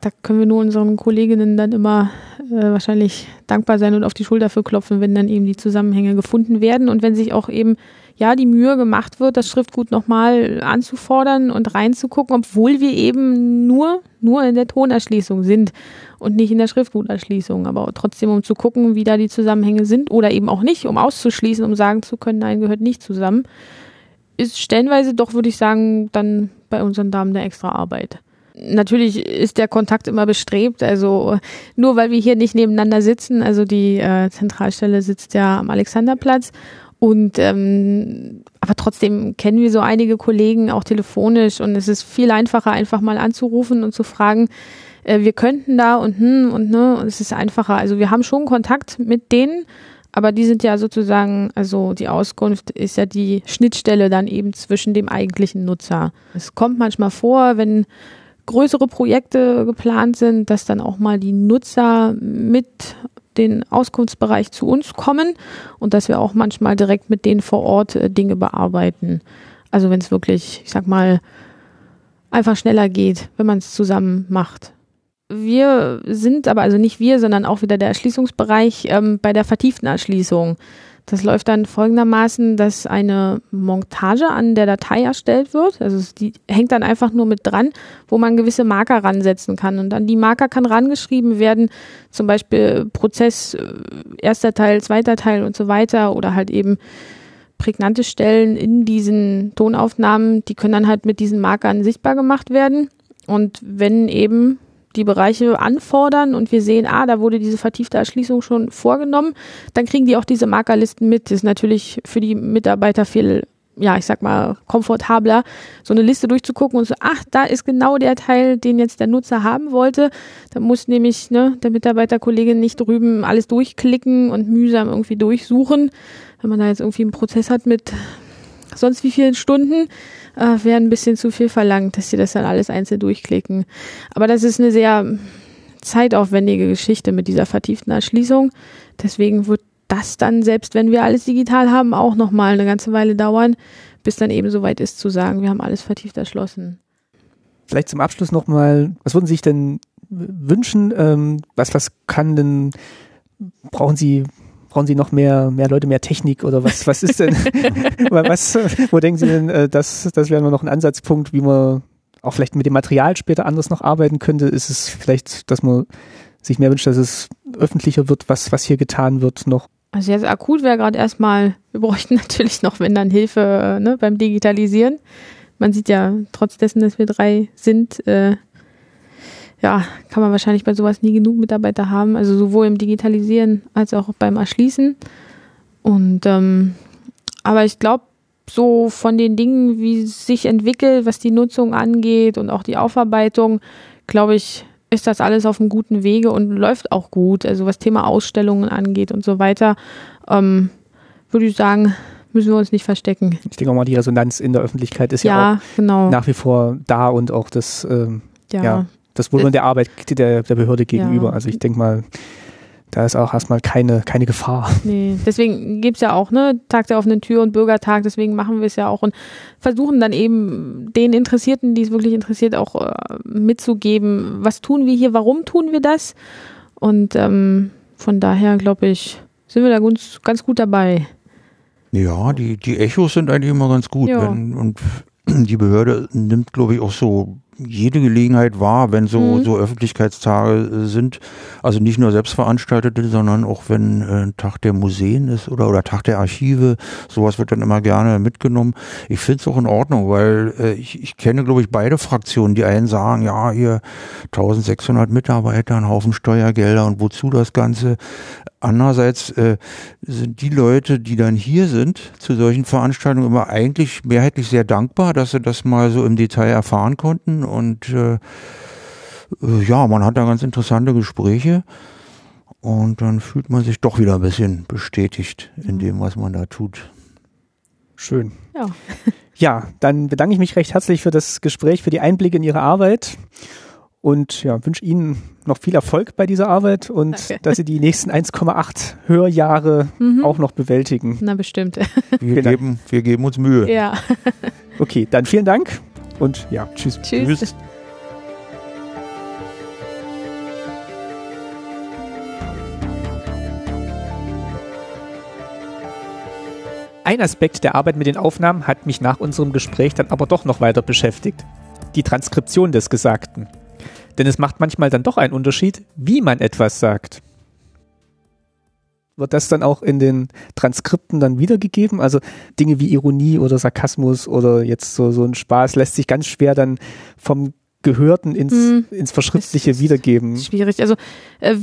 da können wir nur unseren Kolleginnen dann immer äh, wahrscheinlich dankbar sein und auf die Schulter für klopfen, wenn dann eben die Zusammenhänge gefunden werden und wenn sich auch eben ja die Mühe gemacht wird, das Schriftgut nochmal anzufordern und reinzugucken, obwohl wir eben nur nur in der Tonerschließung sind und nicht in der Schriftguterschließung, aber trotzdem um zu gucken, wie da die Zusammenhänge sind oder eben auch nicht, um auszuschließen, um sagen zu können, nein, gehört nicht zusammen, ist stellenweise doch, würde ich sagen, dann bei unseren Damen eine extra Arbeit. Natürlich ist der Kontakt immer bestrebt, also nur weil wir hier nicht nebeneinander sitzen, also die äh, Zentralstelle sitzt ja am Alexanderplatz und ähm, aber trotzdem kennen wir so einige Kollegen auch telefonisch und es ist viel einfacher, einfach mal anzurufen und zu fragen, äh, wir könnten da und hm und ne, und es ist einfacher. Also wir haben schon Kontakt mit denen, aber die sind ja sozusagen, also die Auskunft ist ja die Schnittstelle dann eben zwischen dem eigentlichen Nutzer. Es kommt manchmal vor, wenn größere Projekte geplant sind, dass dann auch mal die Nutzer mit den Auskunftsbereich zu uns kommen und dass wir auch manchmal direkt mit denen vor Ort äh, Dinge bearbeiten. Also wenn es wirklich, ich sag mal, einfach schneller geht, wenn man es zusammen macht. Wir sind aber, also nicht wir, sondern auch wieder der Erschließungsbereich ähm, bei der vertieften Erschließung. Das läuft dann folgendermaßen, dass eine Montage an der Datei erstellt wird. Also die hängt dann einfach nur mit dran, wo man gewisse Marker ransetzen kann. Und an die Marker kann rangeschrieben werden, zum Beispiel Prozess, äh, erster Teil, zweiter Teil und so weiter oder halt eben prägnante Stellen in diesen Tonaufnahmen, die können dann halt mit diesen Markern sichtbar gemacht werden. Und wenn eben die Bereiche anfordern und wir sehen, ah, da wurde diese vertiefte Erschließung schon vorgenommen, dann kriegen die auch diese Markerlisten mit. Das ist natürlich für die Mitarbeiter viel, ja, ich sag mal, komfortabler, so eine Liste durchzugucken und so, ach, da ist genau der Teil, den jetzt der Nutzer haben wollte. Da muss nämlich ne, der Mitarbeiterkollege nicht drüben alles durchklicken und mühsam irgendwie durchsuchen. Wenn man da jetzt irgendwie einen Prozess hat mit sonst wie vielen Stunden, äh, wäre ein bisschen zu viel verlangt, dass sie das dann alles einzeln durchklicken. Aber das ist eine sehr zeitaufwendige Geschichte mit dieser vertieften Erschließung. Deswegen wird das dann, selbst wenn wir alles digital haben, auch nochmal eine ganze Weile dauern, bis dann eben soweit ist zu sagen, wir haben alles vertieft erschlossen. Vielleicht zum Abschluss nochmal, was würden Sie sich denn wünschen? Ähm, was, was kann denn, brauchen Sie brauchen Sie noch mehr, mehr Leute, mehr Technik oder was, was ist denn, was, wo denken Sie denn, äh, das, das wäre noch ein Ansatzpunkt, wie man auch vielleicht mit dem Material später anders noch arbeiten könnte? Ist es vielleicht, dass man sich mehr wünscht, dass es öffentlicher wird, was, was hier getan wird noch? Also jetzt akut wäre gerade erstmal, wir bräuchten natürlich noch, wenn dann Hilfe ne, beim Digitalisieren. Man sieht ja trotz dessen, dass wir drei sind, äh, ja, kann man wahrscheinlich bei sowas nie genug Mitarbeiter haben, also sowohl im Digitalisieren als auch beim Erschließen. Und ähm, aber ich glaube, so von den Dingen, wie es sich entwickelt, was die Nutzung angeht und auch die Aufarbeitung, glaube ich, ist das alles auf einem guten Wege und läuft auch gut. Also was Thema Ausstellungen angeht und so weiter, ähm, würde ich sagen, müssen wir uns nicht verstecken. Ich denke auch mal, die Resonanz in der Öffentlichkeit ist ja, ja auch genau. nach wie vor da und auch das ähm, ja. ja das Wohlwollen der Arbeit der, der Behörde gegenüber. Ja. Also ich denke mal, da ist auch erstmal keine, keine Gefahr. Nee, deswegen gibt es ja auch, ne, Tag der offenen Tür und Bürgertag, deswegen machen wir es ja auch und versuchen dann eben den Interessierten, die es wirklich interessiert, auch äh, mitzugeben, was tun wir hier, warum tun wir das? Und ähm, von daher, glaube ich, sind wir da ganz, ganz gut dabei. Ja, die, die Echos sind eigentlich immer ganz gut. Ja. Wenn, und die Behörde nimmt, glaube ich, auch so jede Gelegenheit wahr, wenn so, mhm. so Öffentlichkeitstage äh, sind. Also nicht nur selbstveranstaltete, sondern auch wenn äh, Tag der Museen ist oder, oder Tag der Archive. Sowas wird dann immer gerne mitgenommen. Ich finde es auch in Ordnung, weil äh, ich, ich kenne, glaube ich, beide Fraktionen. Die einen sagen, ja, hier 1600 Mitarbeiter, ein Haufen Steuergelder und wozu das Ganze. Andererseits äh, sind die Leute, die dann hier sind zu solchen Veranstaltungen, immer eigentlich mehrheitlich sehr dankbar, dass sie das mal so im Detail erfahren konnten. Und äh, äh, ja, man hat da ganz interessante Gespräche. Und dann fühlt man sich doch wieder ein bisschen bestätigt in dem, was man da tut. Schön. Ja. Ja, dann bedanke ich mich recht herzlich für das Gespräch, für die Einblicke in Ihre Arbeit und ja, wünsche Ihnen noch viel Erfolg bei dieser Arbeit und Danke. dass Sie die nächsten 1,8 Hörjahre mhm. auch noch bewältigen. Na bestimmt. Wir geben, wir geben uns Mühe. Ja. Okay, dann vielen Dank und ja, tschüss. Tschüss. tschüss. Ein Aspekt der Arbeit mit den Aufnahmen hat mich nach unserem Gespräch dann aber doch noch weiter beschäftigt. Die Transkription des Gesagten. Denn es macht manchmal dann doch einen Unterschied, wie man etwas sagt. Wird das dann auch in den Transkripten dann wiedergegeben? Also Dinge wie Ironie oder Sarkasmus oder jetzt so, so ein Spaß lässt sich ganz schwer dann vom Gehörten ins, hm. ins Verschriftliche wiedergeben. Schwierig. Also äh,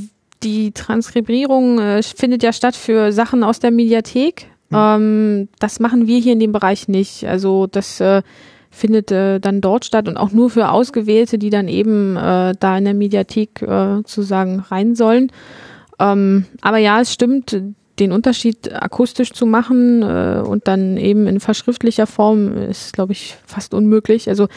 die Transkribierung äh, findet ja statt für Sachen aus der Mediathek. Hm. Ähm, das machen wir hier in dem Bereich nicht. Also das äh, findet äh, dann dort statt und auch nur für Ausgewählte, die dann eben äh, da in der Mediathek äh, sozusagen rein sollen. Ähm, aber ja, es stimmt, den Unterschied akustisch zu machen äh, und dann eben in verschriftlicher Form ist, glaube ich, fast unmöglich. Also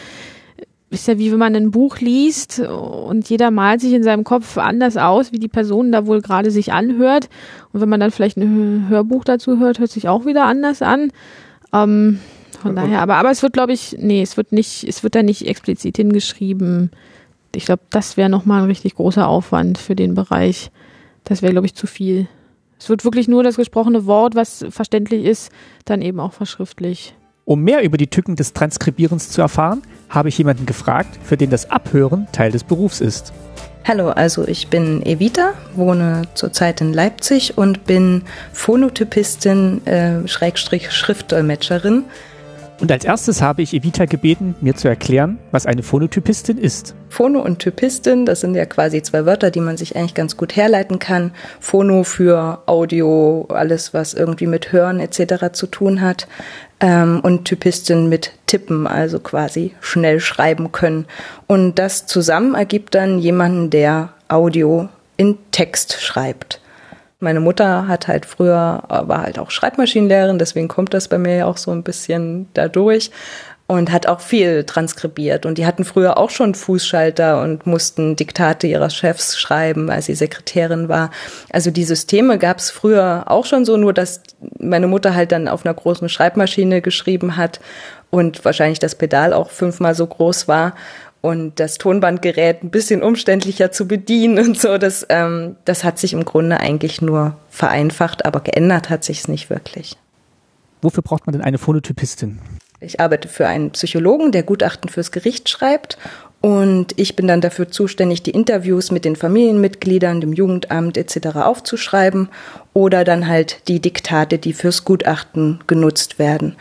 ist ja wie wenn man ein Buch liest und jeder malt sich in seinem Kopf anders aus, wie die Person da wohl gerade sich anhört. Und wenn man dann vielleicht ein Hörbuch dazu hört, hört sich auch wieder anders an. Ähm, von daher, aber, aber es wird, glaube ich, nee, es wird nicht, es wird da nicht explizit hingeschrieben. Ich glaube, das wäre nochmal ein richtig großer Aufwand für den Bereich. Das wäre, glaube ich, zu viel. Es wird wirklich nur das gesprochene Wort, was verständlich ist, dann eben auch verschriftlich. Um mehr über die Tücken des Transkribierens zu erfahren, habe ich jemanden gefragt, für den das Abhören Teil des Berufs ist. Hallo, also ich bin Evita, wohne zurzeit in Leipzig und bin Phonotypistin, äh, Schrägstrich Schriftdolmetscherin. Und als erstes habe ich Evita gebeten, mir zu erklären, was eine Phonotypistin ist. Phono und Typistin, das sind ja quasi zwei Wörter, die man sich eigentlich ganz gut herleiten kann. Phono für Audio, alles was irgendwie mit Hören etc. zu tun hat. Ähm, und Typistin mit Tippen, also quasi schnell schreiben können. Und das zusammen ergibt dann jemanden, der Audio in Text schreibt. Meine Mutter hat halt früher, war halt auch Schreibmaschinenlehrerin, deswegen kommt das bei mir ja auch so ein bisschen dadurch und hat auch viel transkribiert. Und die hatten früher auch schon Fußschalter und mussten Diktate ihrer Chefs schreiben, als sie Sekretärin war. Also die Systeme gab es früher auch schon so, nur dass meine Mutter halt dann auf einer großen Schreibmaschine geschrieben hat und wahrscheinlich das Pedal auch fünfmal so groß war und das Tonbandgerät ein bisschen umständlicher zu bedienen und so. Das, ähm, das hat sich im Grunde eigentlich nur vereinfacht, aber geändert hat sich es nicht wirklich. Wofür braucht man denn eine Phonotypistin? Ich arbeite für einen Psychologen, der Gutachten fürs Gericht schreibt. Und ich bin dann dafür zuständig, die Interviews mit den Familienmitgliedern, dem Jugendamt etc. aufzuschreiben oder dann halt die Diktate, die fürs Gutachten genutzt werden.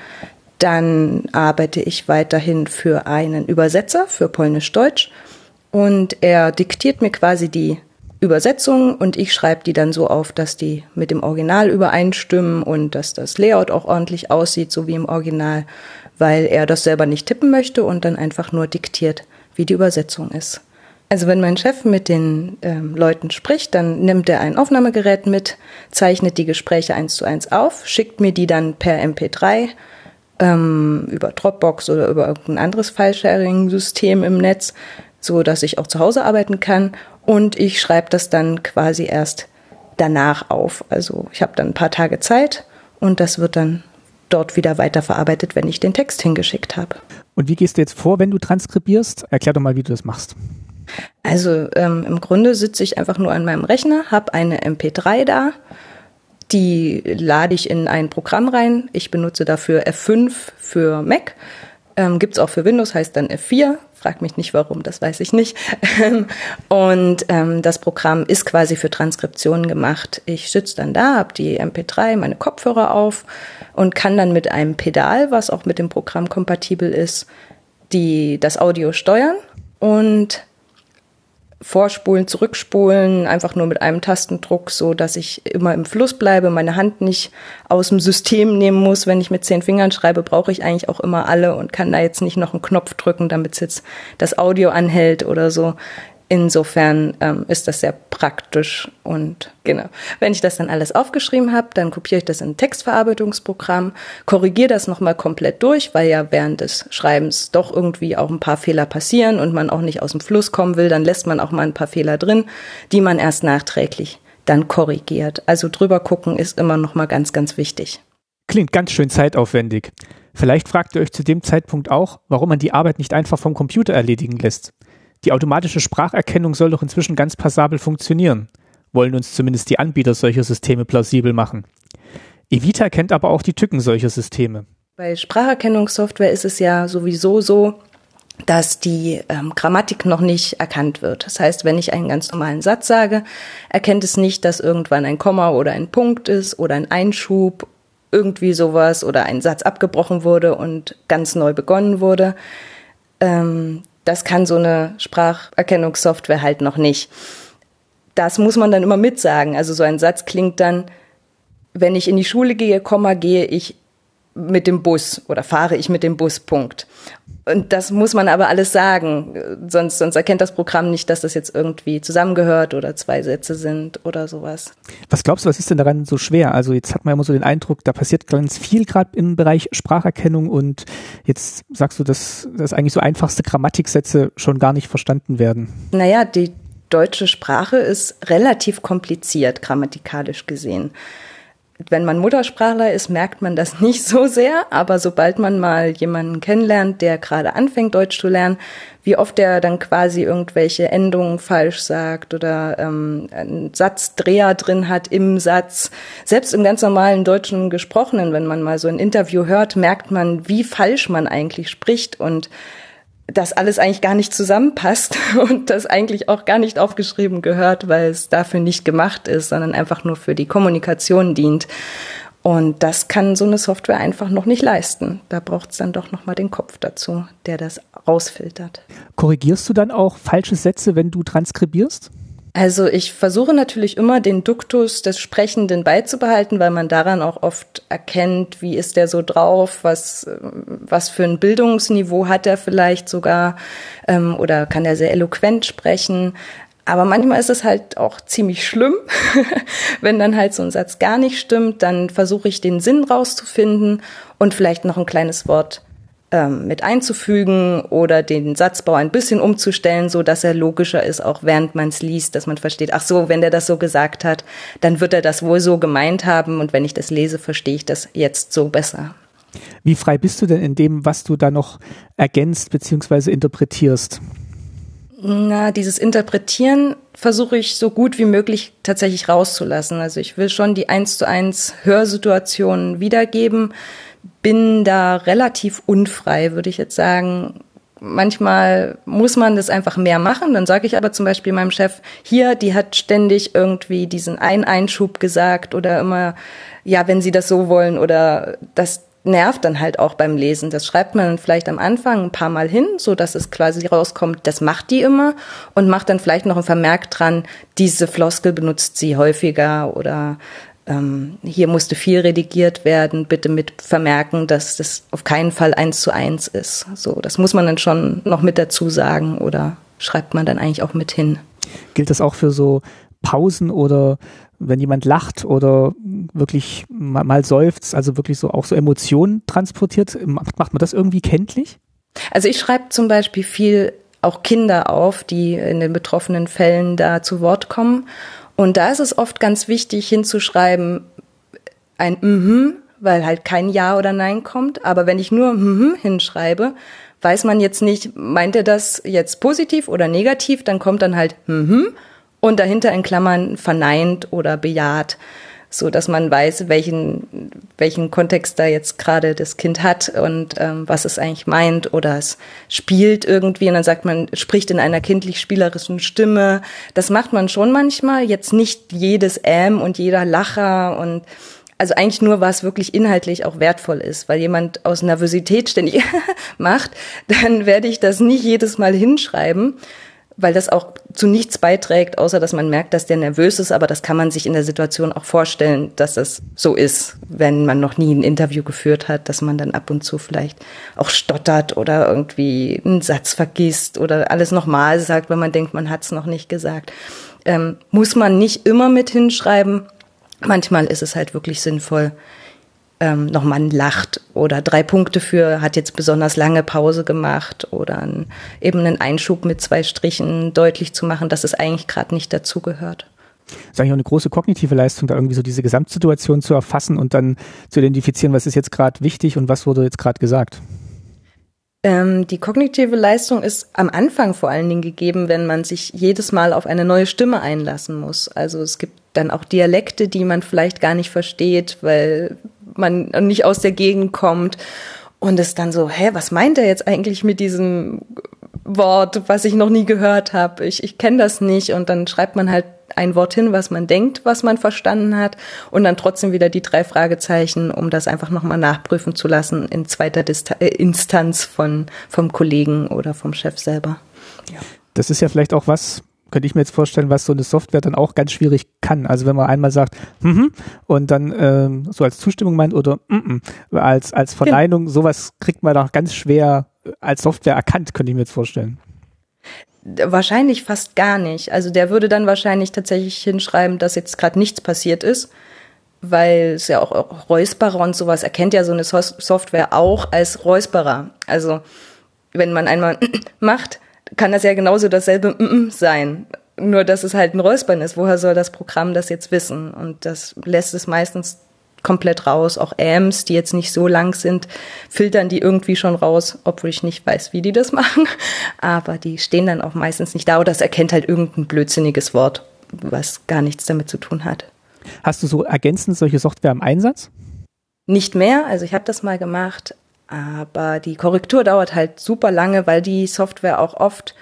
Dann arbeite ich weiterhin für einen Übersetzer für Polnisch-Deutsch und er diktiert mir quasi die Übersetzung und ich schreibe die dann so auf, dass die mit dem Original übereinstimmen und dass das Layout auch ordentlich aussieht, so wie im Original, weil er das selber nicht tippen möchte und dann einfach nur diktiert, wie die Übersetzung ist. Also wenn mein Chef mit den ähm, Leuten spricht, dann nimmt er ein Aufnahmegerät mit, zeichnet die Gespräche eins zu eins auf, schickt mir die dann per MP3 ähm, über Dropbox oder über irgendein anderes File-Sharing-System im Netz, so dass ich auch zu Hause arbeiten kann. Und ich schreibe das dann quasi erst danach auf. Also ich habe dann ein paar Tage Zeit und das wird dann dort wieder weiterverarbeitet, wenn ich den Text hingeschickt habe. Und wie gehst du jetzt vor, wenn du transkribierst? Erklär doch mal, wie du das machst. Also ähm, im Grunde sitze ich einfach nur an meinem Rechner, habe eine MP3 da die lade ich in ein Programm rein. Ich benutze dafür F5 für Mac. Ähm, Gibt auch für Windows, heißt dann F4. Frag mich nicht warum, das weiß ich nicht. und ähm, das Programm ist quasi für Transkriptionen gemacht. Ich sitze dann da, habe die MP3, meine Kopfhörer auf und kann dann mit einem Pedal, was auch mit dem Programm kompatibel ist, die, das Audio steuern und vorspulen, zurückspulen, einfach nur mit einem Tastendruck, so dass ich immer im Fluss bleibe, meine Hand nicht aus dem System nehmen muss. Wenn ich mit zehn Fingern schreibe, brauche ich eigentlich auch immer alle und kann da jetzt nicht noch einen Knopf drücken, damit jetzt das Audio anhält oder so. Insofern ähm, ist das sehr praktisch und genau. Wenn ich das dann alles aufgeschrieben habe, dann kopiere ich das in ein Textverarbeitungsprogramm, korrigiere das nochmal komplett durch, weil ja während des Schreibens doch irgendwie auch ein paar Fehler passieren und man auch nicht aus dem Fluss kommen will, dann lässt man auch mal ein paar Fehler drin, die man erst nachträglich dann korrigiert. Also drüber gucken ist immer nochmal ganz, ganz wichtig. Klingt ganz schön zeitaufwendig. Vielleicht fragt ihr euch zu dem Zeitpunkt auch, warum man die Arbeit nicht einfach vom Computer erledigen lässt. Die automatische Spracherkennung soll doch inzwischen ganz passabel funktionieren, wollen uns zumindest die Anbieter solcher Systeme plausibel machen. Evita kennt aber auch die Tücken solcher Systeme. Bei Spracherkennungssoftware ist es ja sowieso so, dass die ähm, Grammatik noch nicht erkannt wird. Das heißt, wenn ich einen ganz normalen Satz sage, erkennt es nicht, dass irgendwann ein Komma oder ein Punkt ist oder ein Einschub, irgendwie sowas oder ein Satz abgebrochen wurde und ganz neu begonnen wurde. Ähm, das kann so eine Spracherkennungssoftware halt noch nicht. Das muss man dann immer mitsagen. Also so ein Satz klingt dann, wenn ich in die Schule gehe, Komma, gehe ich mit dem Bus oder fahre ich mit dem Bus, Punkt. Und das muss man aber alles sagen, sonst, sonst erkennt das Programm nicht, dass das jetzt irgendwie zusammengehört oder zwei Sätze sind oder sowas. Was glaubst du, was ist denn daran so schwer? Also jetzt hat man immer so den Eindruck, da passiert ganz viel gerade im Bereich Spracherkennung und jetzt sagst du, dass, dass eigentlich so einfachste Grammatiksätze schon gar nicht verstanden werden. Naja, die deutsche Sprache ist relativ kompliziert, grammatikalisch gesehen wenn man Muttersprachler ist, merkt man das nicht so sehr, aber sobald man mal jemanden kennenlernt, der gerade anfängt, Deutsch zu lernen, wie oft der dann quasi irgendwelche Endungen falsch sagt oder ähm, einen Satzdreher drin hat im Satz. Selbst im ganz normalen deutschen Gesprochenen, wenn man mal so ein Interview hört, merkt man, wie falsch man eigentlich spricht und das alles eigentlich gar nicht zusammenpasst und das eigentlich auch gar nicht aufgeschrieben gehört, weil es dafür nicht gemacht ist, sondern einfach nur für die Kommunikation dient. Und das kann so eine Software einfach noch nicht leisten. Da braucht es dann doch nochmal den Kopf dazu, der das rausfiltert. Korrigierst du dann auch falsche Sätze, wenn du transkribierst? Also ich versuche natürlich immer den Duktus des Sprechenden beizubehalten, weil man daran auch oft erkennt, wie ist der so drauf, was, was für ein Bildungsniveau hat er vielleicht sogar ähm, oder kann er sehr eloquent sprechen. Aber manchmal ist es halt auch ziemlich schlimm, wenn dann halt so ein Satz gar nicht stimmt, dann versuche ich den Sinn rauszufinden und vielleicht noch ein kleines Wort ähm, mit einzufügen oder den Satzbau ein bisschen umzustellen, so dass er logischer ist, auch während man es liest, dass man versteht, ach so, wenn der das so gesagt hat, dann wird er das wohl so gemeint haben und wenn ich das lese, verstehe ich das jetzt so besser. Wie frei bist du denn in dem, was du da noch ergänzt bzw. interpretierst? Na, dieses Interpretieren versuche ich so gut wie möglich tatsächlich rauszulassen. Also ich will schon die eins zu eins Hörsituationen wiedergeben, bin da relativ unfrei, würde ich jetzt sagen. Manchmal muss man das einfach mehr machen. Dann sage ich aber zum Beispiel meinem Chef, hier, die hat ständig irgendwie diesen einen Einschub gesagt oder immer, ja, wenn Sie das so wollen oder das nervt dann halt auch beim Lesen. Das schreibt man vielleicht am Anfang ein paar Mal hin, so dass es quasi rauskommt, das macht die immer und macht dann vielleicht noch ein Vermerk dran, diese Floskel benutzt sie häufiger oder ähm, hier musste viel redigiert werden, bitte mit vermerken, dass das auf keinen Fall eins zu eins ist. So, das muss man dann schon noch mit dazu sagen oder schreibt man dann eigentlich auch mit hin. Gilt das auch für so Pausen oder wenn jemand lacht oder wirklich mal, mal seufzt, also wirklich so auch so Emotionen transportiert, macht man das irgendwie kenntlich? Also ich schreibe zum Beispiel viel auch Kinder auf, die in den betroffenen Fällen da zu Wort kommen. Und da ist es oft ganz wichtig hinzuschreiben, ein mhm, weil halt kein Ja oder Nein kommt. Aber wenn ich nur mhm hinschreibe, weiß man jetzt nicht, meint er das jetzt positiv oder negativ, dann kommt dann halt mhm und dahinter in Klammern verneint oder bejaht so dass man weiß, welchen, welchen Kontext da jetzt gerade das Kind hat und ähm, was es eigentlich meint oder es spielt irgendwie. Und dann sagt man, spricht in einer kindlich spielerischen Stimme. Das macht man schon manchmal, jetzt nicht jedes Ähm und jeder Lacher und also eigentlich nur, was wirklich inhaltlich auch wertvoll ist, weil jemand aus Nervosität ständig macht, dann werde ich das nicht jedes Mal hinschreiben, weil das auch zu nichts beiträgt, außer dass man merkt, dass der nervös ist, aber das kann man sich in der Situation auch vorstellen, dass das so ist, wenn man noch nie ein Interview geführt hat, dass man dann ab und zu vielleicht auch stottert oder irgendwie einen Satz vergisst oder alles nochmal sagt, wenn man denkt, man hat es noch nicht gesagt. Ähm, muss man nicht immer mit hinschreiben. Manchmal ist es halt wirklich sinnvoll, ähm, noch man lacht oder drei Punkte für hat jetzt besonders lange Pause gemacht oder ein, eben einen Einschub mit zwei Strichen deutlich zu machen, dass es eigentlich gerade nicht dazugehört. Das ist eigentlich auch eine große kognitive Leistung, da irgendwie so diese Gesamtsituation zu erfassen und dann zu identifizieren, was ist jetzt gerade wichtig und was wurde jetzt gerade gesagt. Ähm, die kognitive Leistung ist am Anfang vor allen Dingen gegeben, wenn man sich jedes Mal auf eine neue Stimme einlassen muss. Also es gibt dann auch Dialekte, die man vielleicht gar nicht versteht, weil man nicht aus der Gegend kommt. Und es dann so, hä, was meint er jetzt eigentlich mit diesem Wort, was ich noch nie gehört habe? Ich, ich kenne das nicht. Und dann schreibt man halt ein Wort hin, was man denkt, was man verstanden hat, und dann trotzdem wieder die drei Fragezeichen, um das einfach nochmal nachprüfen zu lassen in zweiter Dista äh, Instanz von, vom Kollegen oder vom Chef selber. Ja. Das ist ja vielleicht auch was, könnte ich mir jetzt vorstellen, was so eine Software dann auch ganz schwierig kann. Also wenn man einmal sagt, mhm, und dann ähm, so als Zustimmung meint oder mhm, als, als Verneinung, ja. sowas kriegt man doch ganz schwer als Software erkannt, könnte ich mir jetzt vorstellen. Wahrscheinlich fast gar nicht. Also der würde dann wahrscheinlich tatsächlich hinschreiben, dass jetzt gerade nichts passiert ist, weil es ja auch Räusperer und sowas erkennt ja so eine Software auch als Räusperer. Also wenn man einmal macht, kann das ja genauso dasselbe sein. Nur dass es halt ein Räuspern ist. Woher soll das Programm das jetzt wissen? Und das lässt es meistens komplett raus. Auch AMs, die jetzt nicht so lang sind, filtern die irgendwie schon raus, obwohl ich nicht weiß, wie die das machen. Aber die stehen dann auch meistens nicht da oder das erkennt halt irgendein blödsinniges Wort, was gar nichts damit zu tun hat. Hast du so ergänzend solche Software im Einsatz? Nicht mehr. Also ich habe das mal gemacht, aber die Korrektur dauert halt super lange, weil die Software auch oft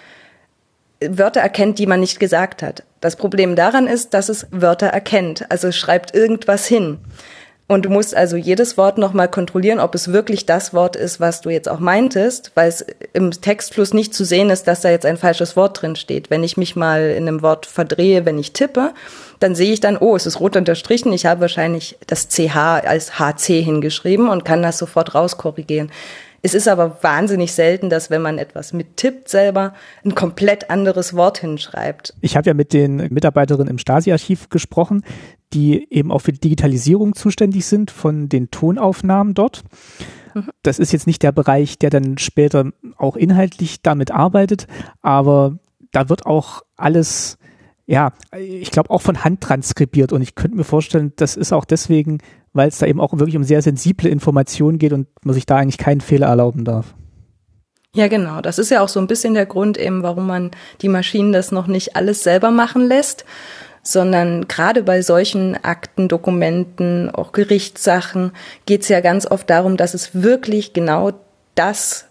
Wörter erkennt, die man nicht gesagt hat. Das Problem daran ist, dass es Wörter erkennt, also es schreibt irgendwas hin. Und du musst also jedes Wort nochmal kontrollieren, ob es wirklich das Wort ist, was du jetzt auch meintest, weil es im Textfluss nicht zu sehen ist, dass da jetzt ein falsches Wort drin steht. Wenn ich mich mal in einem Wort verdrehe, wenn ich tippe, dann sehe ich dann, oh, es ist rot unterstrichen, ich habe wahrscheinlich das CH als HC hingeschrieben und kann das sofort rauskorrigieren. Es ist aber wahnsinnig selten, dass wenn man etwas mittippt selber, ein komplett anderes Wort hinschreibt. Ich habe ja mit den Mitarbeiterinnen im Stasi-Archiv gesprochen, die eben auch für die Digitalisierung zuständig sind von den Tonaufnahmen dort. Mhm. Das ist jetzt nicht der Bereich, der dann später auch inhaltlich damit arbeitet, aber da wird auch alles, ja, ich glaube auch von Hand transkribiert und ich könnte mir vorstellen, das ist auch deswegen, weil es da eben auch wirklich um sehr sensible Informationen geht und man sich da eigentlich keinen Fehler erlauben darf. Ja, genau. Das ist ja auch so ein bisschen der Grund eben, warum man die Maschinen das noch nicht alles selber machen lässt, sondern gerade bei solchen Akten, Dokumenten, auch Gerichtssachen geht es ja ganz oft darum, dass es wirklich genau das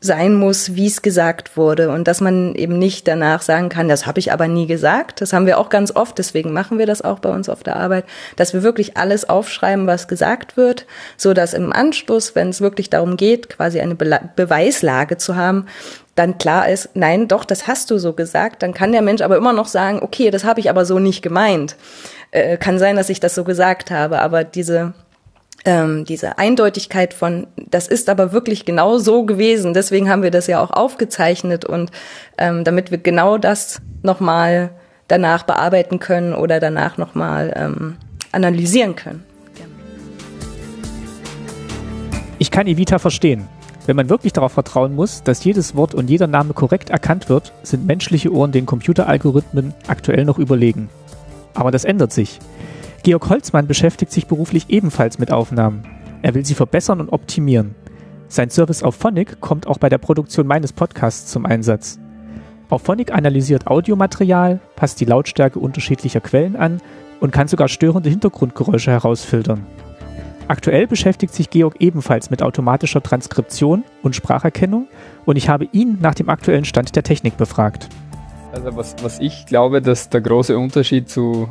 sein muss, wie es gesagt wurde und dass man eben nicht danach sagen kann, das habe ich aber nie gesagt. Das haben wir auch ganz oft, deswegen machen wir das auch bei uns auf der Arbeit, dass wir wirklich alles aufschreiben, was gesagt wird, so dass im Anschluss, wenn es wirklich darum geht, quasi eine Be Beweislage zu haben, dann klar ist, nein, doch, das hast du so gesagt, dann kann der Mensch aber immer noch sagen, okay, das habe ich aber so nicht gemeint. Äh, kann sein, dass ich das so gesagt habe, aber diese ähm, diese Eindeutigkeit von, das ist aber wirklich genau so gewesen. Deswegen haben wir das ja auch aufgezeichnet und ähm, damit wir genau das nochmal danach bearbeiten können oder danach nochmal ähm, analysieren können. Ich kann Evita verstehen. Wenn man wirklich darauf vertrauen muss, dass jedes Wort und jeder Name korrekt erkannt wird, sind menschliche Ohren den Computeralgorithmen aktuell noch überlegen. Aber das ändert sich. Georg Holzmann beschäftigt sich beruflich ebenfalls mit Aufnahmen. Er will sie verbessern und optimieren. Sein Service auf Phonic kommt auch bei der Produktion meines Podcasts zum Einsatz. Auf Phonic analysiert Audiomaterial, passt die Lautstärke unterschiedlicher Quellen an und kann sogar störende Hintergrundgeräusche herausfiltern. Aktuell beschäftigt sich Georg ebenfalls mit automatischer Transkription und Spracherkennung und ich habe ihn nach dem aktuellen Stand der Technik befragt. Also was, was ich glaube, dass der große Unterschied zu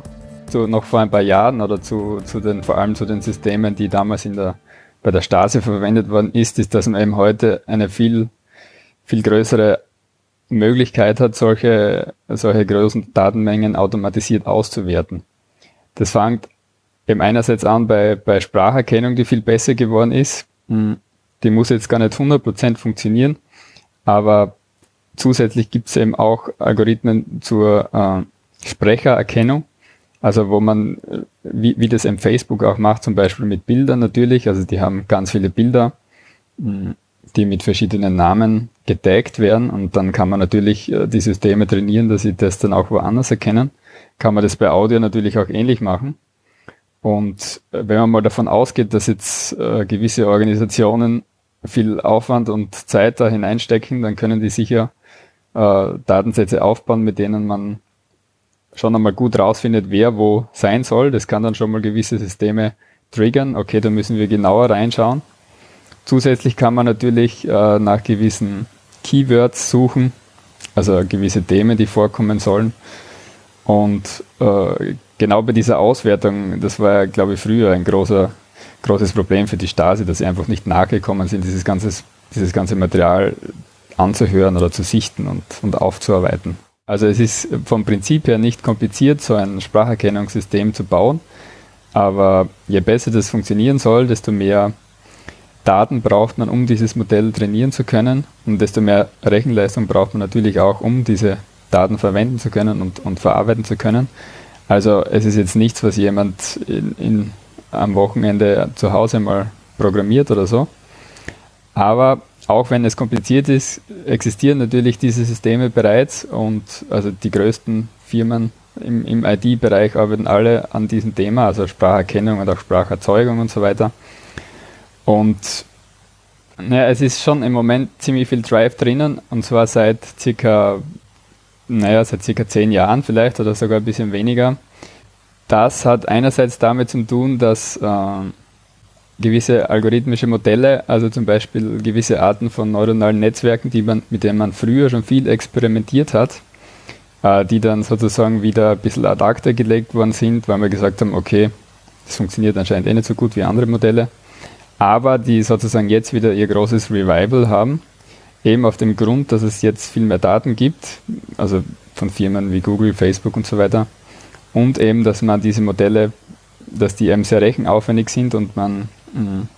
zu noch vor ein paar Jahren oder zu, zu den, vor allem zu den Systemen, die damals in der, bei der Stasi verwendet worden ist, ist, dass man eben heute eine viel, viel größere Möglichkeit hat, solche, solche großen Datenmengen automatisiert auszuwerten. Das fängt eben einerseits an bei, bei Spracherkennung, die viel besser geworden ist. Hm, die muss jetzt gar nicht 100% funktionieren, aber zusätzlich gibt es eben auch Algorithmen zur äh, Sprechererkennung, also wo man, wie, wie das im Facebook auch macht, zum Beispiel mit Bildern natürlich, also die haben ganz viele Bilder, hm, die mit verschiedenen Namen getaggt werden und dann kann man natürlich äh, die Systeme trainieren, dass sie das dann auch woanders erkennen. Kann man das bei Audio natürlich auch ähnlich machen. Und äh, wenn man mal davon ausgeht, dass jetzt äh, gewisse Organisationen viel Aufwand und Zeit da hineinstecken, dann können die sicher äh, Datensätze aufbauen, mit denen man schon einmal gut rausfindet, wer wo sein soll. Das kann dann schon mal gewisse Systeme triggern. Okay, da müssen wir genauer reinschauen. Zusätzlich kann man natürlich äh, nach gewissen Keywords suchen, also gewisse Themen, die vorkommen sollen. Und äh, genau bei dieser Auswertung, das war ja, glaube ich, früher ein großer, großes Problem für die Stasi, dass sie einfach nicht nachgekommen sind, dieses, ganzes, dieses ganze Material anzuhören oder zu sichten und, und aufzuarbeiten. Also es ist vom Prinzip her nicht kompliziert, so ein Spracherkennungssystem zu bauen. Aber je besser das funktionieren soll, desto mehr Daten braucht man, um dieses Modell trainieren zu können. Und desto mehr Rechenleistung braucht man natürlich auch, um diese Daten verwenden zu können und, und verarbeiten zu können. Also es ist jetzt nichts, was jemand in, in, am Wochenende zu Hause mal programmiert oder so. Aber auch wenn es kompliziert ist, existieren natürlich diese Systeme bereits und also die größten Firmen im, im IT-Bereich arbeiten alle an diesem Thema, also Spracherkennung und auch Spracherzeugung und so weiter. Und naja, es ist schon im Moment ziemlich viel Drive drinnen und zwar seit circa, naja, seit circa zehn Jahren vielleicht oder sogar ein bisschen weniger. Das hat einerseits damit zu tun, dass äh, gewisse algorithmische Modelle, also zum Beispiel gewisse Arten von neuronalen Netzwerken, die man, mit denen man früher schon viel experimentiert hat, äh, die dann sozusagen wieder ein bisschen ad acta gelegt worden sind, weil wir gesagt haben, okay, das funktioniert anscheinend eh nicht so gut wie andere Modelle, aber die sozusagen jetzt wieder ihr großes Revival haben, eben auf dem Grund, dass es jetzt viel mehr Daten gibt, also von Firmen wie Google, Facebook und so weiter, und eben, dass man diese Modelle, dass die eben sehr rechenaufwendig sind und man Mhm.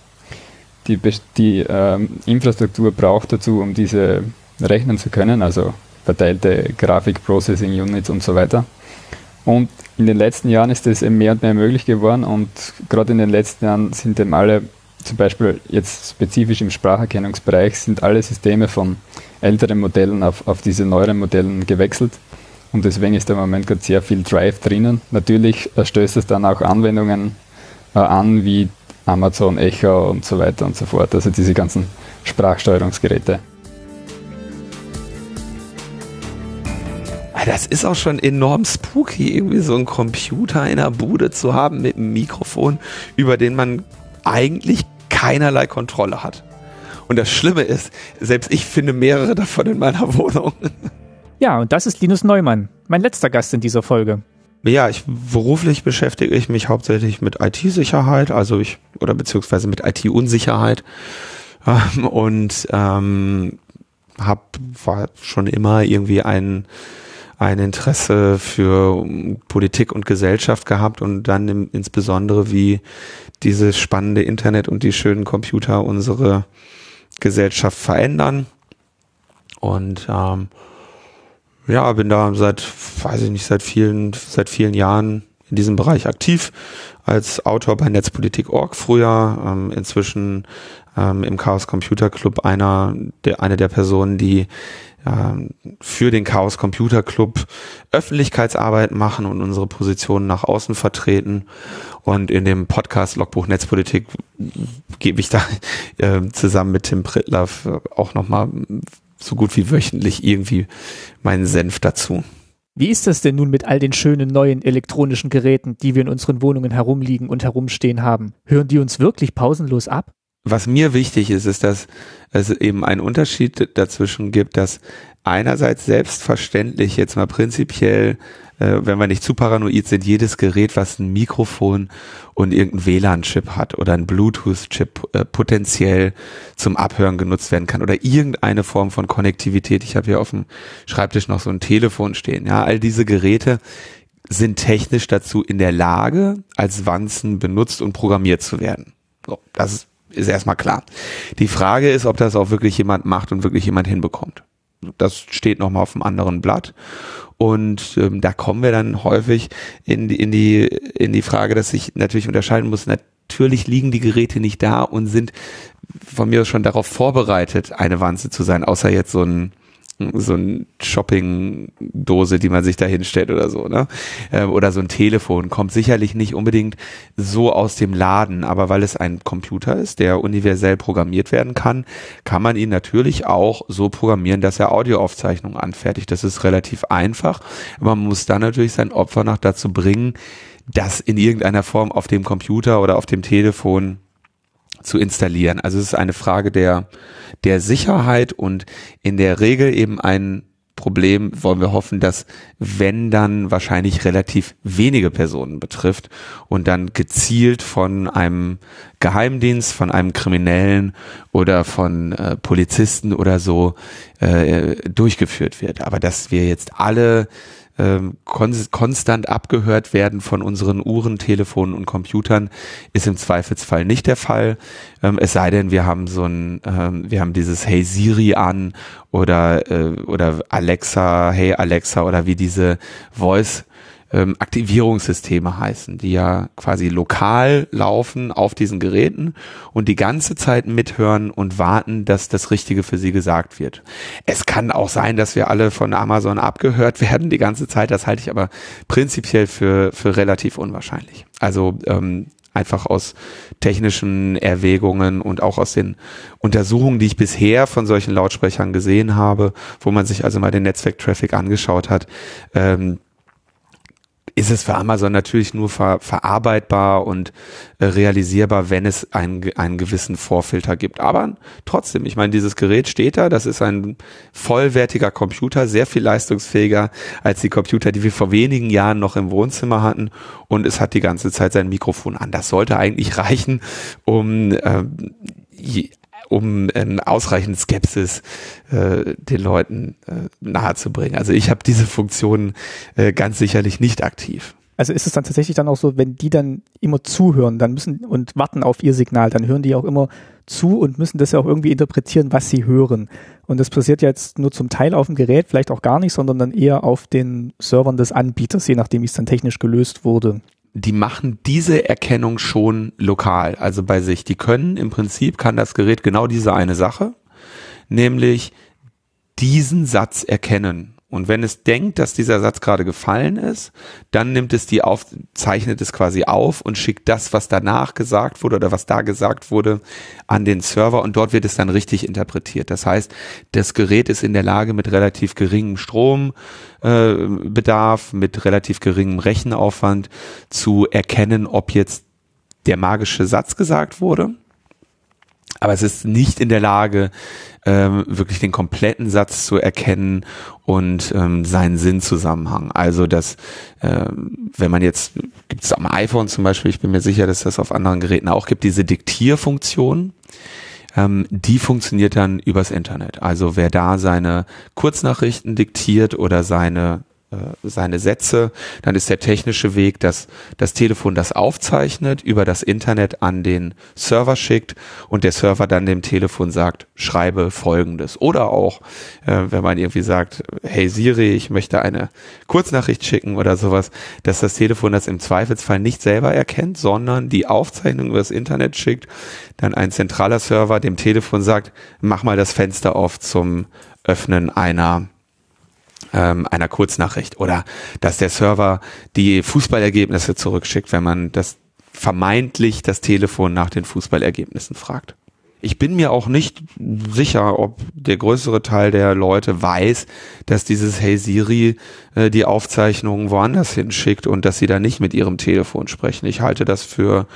die, die ähm, Infrastruktur braucht dazu, um diese rechnen zu können, also verteilte Grafik-Processing Units und so weiter. Und in den letzten Jahren ist das eben mehr und mehr möglich geworden und gerade in den letzten Jahren sind eben alle, zum Beispiel jetzt spezifisch im Spracherkennungsbereich, sind alle Systeme von älteren Modellen auf, auf diese neueren Modellen gewechselt. Und deswegen ist im Moment gerade sehr viel Drive drinnen. Natürlich stößt es dann auch Anwendungen äh, an, wie Amazon Echo und so weiter und so fort. Also diese ganzen Sprachsteuerungsgeräte. Ah, das ist auch schon enorm spooky, irgendwie so einen Computer in der Bude zu haben mit einem Mikrofon, über den man eigentlich keinerlei Kontrolle hat. Und das Schlimme ist, selbst ich finde mehrere davon in meiner Wohnung. Ja, und das ist Linus Neumann, mein letzter Gast in dieser Folge. Ja, ich beruflich beschäftige ich mich hauptsächlich mit IT-Sicherheit, also ich oder beziehungsweise mit IT-Unsicherheit ähm, und ähm, habe schon immer irgendwie ein ein Interesse für Politik und Gesellschaft gehabt und dann im, insbesondere wie dieses spannende Internet und die schönen Computer unsere Gesellschaft verändern und ähm, ja, bin da seit, weiß ich nicht, seit vielen, seit vielen Jahren in diesem Bereich aktiv als Autor bei Netzpolitik.org früher, ähm, inzwischen ähm, im Chaos Computer Club einer der, eine der Personen, die ähm, für den Chaos Computer Club Öffentlichkeitsarbeit machen und unsere Positionen nach außen vertreten. Und in dem Podcast Logbuch Netzpolitik gebe ich da äh, zusammen mit Tim Pritlaff auch nochmal so gut wie wöchentlich irgendwie meinen Senf dazu. Wie ist das denn nun mit all den schönen neuen elektronischen Geräten, die wir in unseren Wohnungen herumliegen und herumstehen haben? Hören die uns wirklich pausenlos ab? Was mir wichtig ist, ist, dass es eben einen Unterschied dazwischen gibt, dass einerseits selbstverständlich jetzt mal prinzipiell äh, wenn wir nicht zu paranoid sind, jedes Gerät, was ein Mikrofon und irgendein WLAN-Chip hat oder ein Bluetooth-Chip äh, potenziell zum Abhören genutzt werden kann oder irgendeine Form von Konnektivität. Ich habe hier auf dem Schreibtisch noch so ein Telefon stehen. Ja, all diese Geräte sind technisch dazu in der Lage, als Wanzen benutzt und programmiert zu werden. So, das ist, erstmal klar. Die Frage ist, ob das auch wirklich jemand macht und wirklich jemand hinbekommt. Das steht nochmal auf einem anderen Blatt. Und ähm, da kommen wir dann häufig in die, in die, in die Frage, dass ich natürlich unterscheiden muss. Natürlich liegen die Geräte nicht da und sind von mir schon darauf vorbereitet, eine Wanze zu sein, außer jetzt so ein so ein Shopping-Dose, die man sich da hinstellt oder so, ne? Ähm, oder so ein Telefon kommt sicherlich nicht unbedingt so aus dem Laden, aber weil es ein Computer ist, der universell programmiert werden kann, kann man ihn natürlich auch so programmieren, dass er Audioaufzeichnungen anfertigt. Das ist relativ einfach. Man muss dann natürlich sein Opfer noch dazu bringen, das in irgendeiner Form auf dem Computer oder auf dem Telefon zu installieren. Also es ist eine Frage der, der Sicherheit und in der Regel eben ein Problem wollen wir hoffen, dass wenn dann wahrscheinlich relativ wenige Personen betrifft und dann gezielt von einem Geheimdienst, von einem Kriminellen oder von äh, Polizisten oder so äh, durchgeführt wird. Aber dass wir jetzt alle ähm, kon konstant abgehört werden von unseren Uhren, Telefonen und Computern, ist im Zweifelsfall nicht der Fall. Ähm, es sei denn, wir haben so ein, ähm, wir haben dieses Hey Siri an oder äh, oder Alexa, Hey Alexa oder wie diese Voice ähm, Aktivierungssysteme heißen, die ja quasi lokal laufen auf diesen Geräten und die ganze Zeit mithören und warten, dass das Richtige für sie gesagt wird. Es kann auch sein, dass wir alle von Amazon abgehört werden die ganze Zeit. Das halte ich aber prinzipiell für, für relativ unwahrscheinlich. Also ähm, einfach aus technischen Erwägungen und auch aus den Untersuchungen, die ich bisher von solchen Lautsprechern gesehen habe, wo man sich also mal den Netzwerktraffic angeschaut hat, ähm, ist es für Amazon natürlich nur ver verarbeitbar und äh, realisierbar, wenn es einen, einen gewissen Vorfilter gibt. Aber trotzdem, ich meine, dieses Gerät steht da, das ist ein vollwertiger Computer, sehr viel leistungsfähiger als die Computer, die wir vor wenigen Jahren noch im Wohnzimmer hatten und es hat die ganze Zeit sein Mikrofon an. Das sollte eigentlich reichen, um äh, um ähm, ausreichend Skepsis äh, den Leuten äh, nahezubringen. Also ich habe diese Funktion äh, ganz sicherlich nicht aktiv. Also ist es dann tatsächlich dann auch so, wenn die dann immer zuhören, dann müssen und warten auf ihr Signal, dann hören die auch immer zu und müssen das ja auch irgendwie interpretieren, was sie hören. Und das passiert jetzt nur zum Teil auf dem Gerät, vielleicht auch gar nicht, sondern dann eher auf den Servern des Anbieters, je nachdem, wie es dann technisch gelöst wurde die machen diese Erkennung schon lokal, also bei sich. Die können im Prinzip, kann das Gerät genau diese eine Sache, nämlich diesen Satz erkennen. Und wenn es denkt, dass dieser Satz gerade gefallen ist, dann nimmt es die auf, zeichnet es quasi auf und schickt das, was danach gesagt wurde oder was da gesagt wurde, an den Server und dort wird es dann richtig interpretiert. Das heißt, das Gerät ist in der Lage, mit relativ geringem Strombedarf, äh, mit relativ geringem Rechenaufwand zu erkennen, ob jetzt der magische Satz gesagt wurde aber es ist nicht in der Lage, ähm, wirklich den kompletten Satz zu erkennen und ähm, seinen Sinnzusammenhang. Also dass, ähm, wenn man jetzt, gibt es am iPhone zum Beispiel, ich bin mir sicher, dass das auf anderen Geräten auch gibt, diese Diktierfunktion, ähm, die funktioniert dann übers Internet. Also wer da seine Kurznachrichten diktiert oder seine seine Sätze, dann ist der technische Weg, dass das Telefon das aufzeichnet, über das Internet an den Server schickt und der Server dann dem Telefon sagt, schreibe folgendes. Oder auch, äh, wenn man irgendwie sagt, hey Siri, ich möchte eine Kurznachricht schicken oder sowas, dass das Telefon das im Zweifelsfall nicht selber erkennt, sondern die Aufzeichnung über das Internet schickt, dann ein zentraler Server dem Telefon sagt, mach mal das Fenster auf zum Öffnen einer ähm, einer Kurznachricht oder dass der Server die Fußballergebnisse zurückschickt, wenn man das vermeintlich das Telefon nach den Fußballergebnissen fragt. Ich bin mir auch nicht sicher, ob der größere Teil der Leute weiß, dass dieses Hey Siri äh, die Aufzeichnungen woanders hinschickt und dass sie da nicht mit ihrem Telefon sprechen. Ich halte das für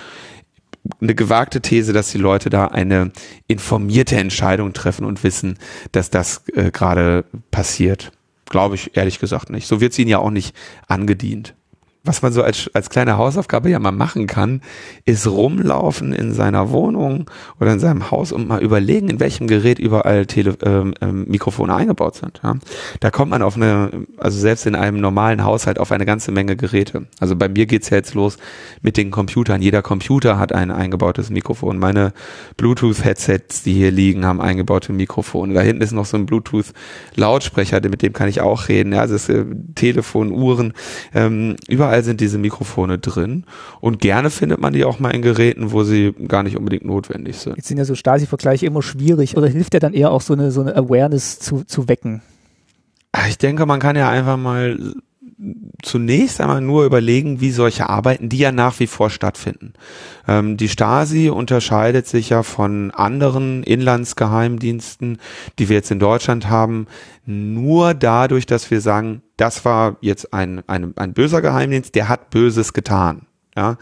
eine gewagte These, dass die Leute da eine informierte Entscheidung treffen und wissen, dass das äh, gerade passiert. Glaube ich ehrlich gesagt nicht. So wird es ihnen ja auch nicht angedient was man so als, als kleine Hausaufgabe ja mal machen kann, ist rumlaufen in seiner Wohnung oder in seinem Haus und mal überlegen, in welchem Gerät überall Tele, ähm, ähm, Mikrofone eingebaut sind. Ja. Da kommt man auf eine, also selbst in einem normalen Haushalt auf eine ganze Menge Geräte. Also bei mir geht's ja jetzt los mit den Computern. Jeder Computer hat ein eingebautes Mikrofon. Meine Bluetooth-Headsets, die hier liegen, haben eingebaute Mikrofone. Da hinten ist noch so ein Bluetooth-Lautsprecher, mit dem kann ich auch reden. Ja, also es äh, Telefon, Uhren, ähm, überall überall sind diese Mikrofone drin und gerne findet man die auch mal in Geräten, wo sie gar nicht unbedingt notwendig sind. Jetzt sind ja so Stasi-Vergleiche immer schwierig oder hilft ja dann eher auch so eine, so eine Awareness zu, zu wecken? Ich denke, man kann ja einfach mal zunächst einmal nur überlegen, wie solche Arbeiten, die ja nach wie vor stattfinden. Ähm, die Stasi unterscheidet sich ja von anderen Inlandsgeheimdiensten, die wir jetzt in Deutschland haben, nur dadurch, dass wir sagen, das war jetzt ein, ein, ein böser Geheimdienst, der hat Böses getan. Ja,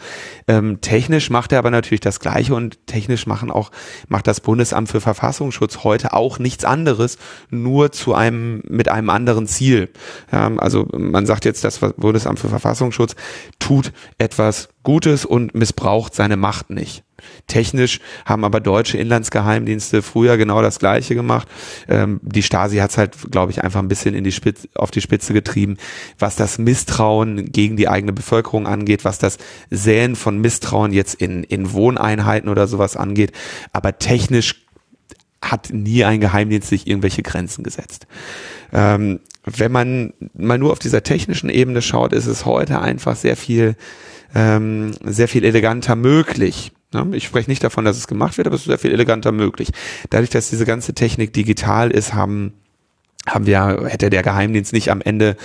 ähm, technisch macht er aber natürlich das Gleiche und technisch machen auch macht das Bundesamt für Verfassungsschutz heute auch nichts anderes, nur zu einem mit einem anderen Ziel. Ja, also man sagt jetzt, das Bundesamt für Verfassungsschutz tut etwas Gutes und missbraucht seine Macht nicht. Technisch haben aber deutsche Inlandsgeheimdienste früher genau das Gleiche gemacht. Ähm, die Stasi hat es halt, glaube ich, einfach ein bisschen in die Spitze, auf die Spitze getrieben, was das Misstrauen gegen die eigene Bevölkerung angeht, was das Säen von Misstrauen jetzt in, in Wohneinheiten oder sowas angeht. Aber technisch hat nie ein Geheimdienst sich irgendwelche Grenzen gesetzt. Ähm, wenn man mal nur auf dieser technischen Ebene schaut, ist es heute einfach sehr viel, ähm, sehr viel eleganter möglich, ich spreche nicht davon, dass es gemacht wird, aber es ist sehr viel eleganter möglich. Dadurch, dass diese ganze Technik digital ist, haben haben wir, hätte der Geheimdienst nicht am Ende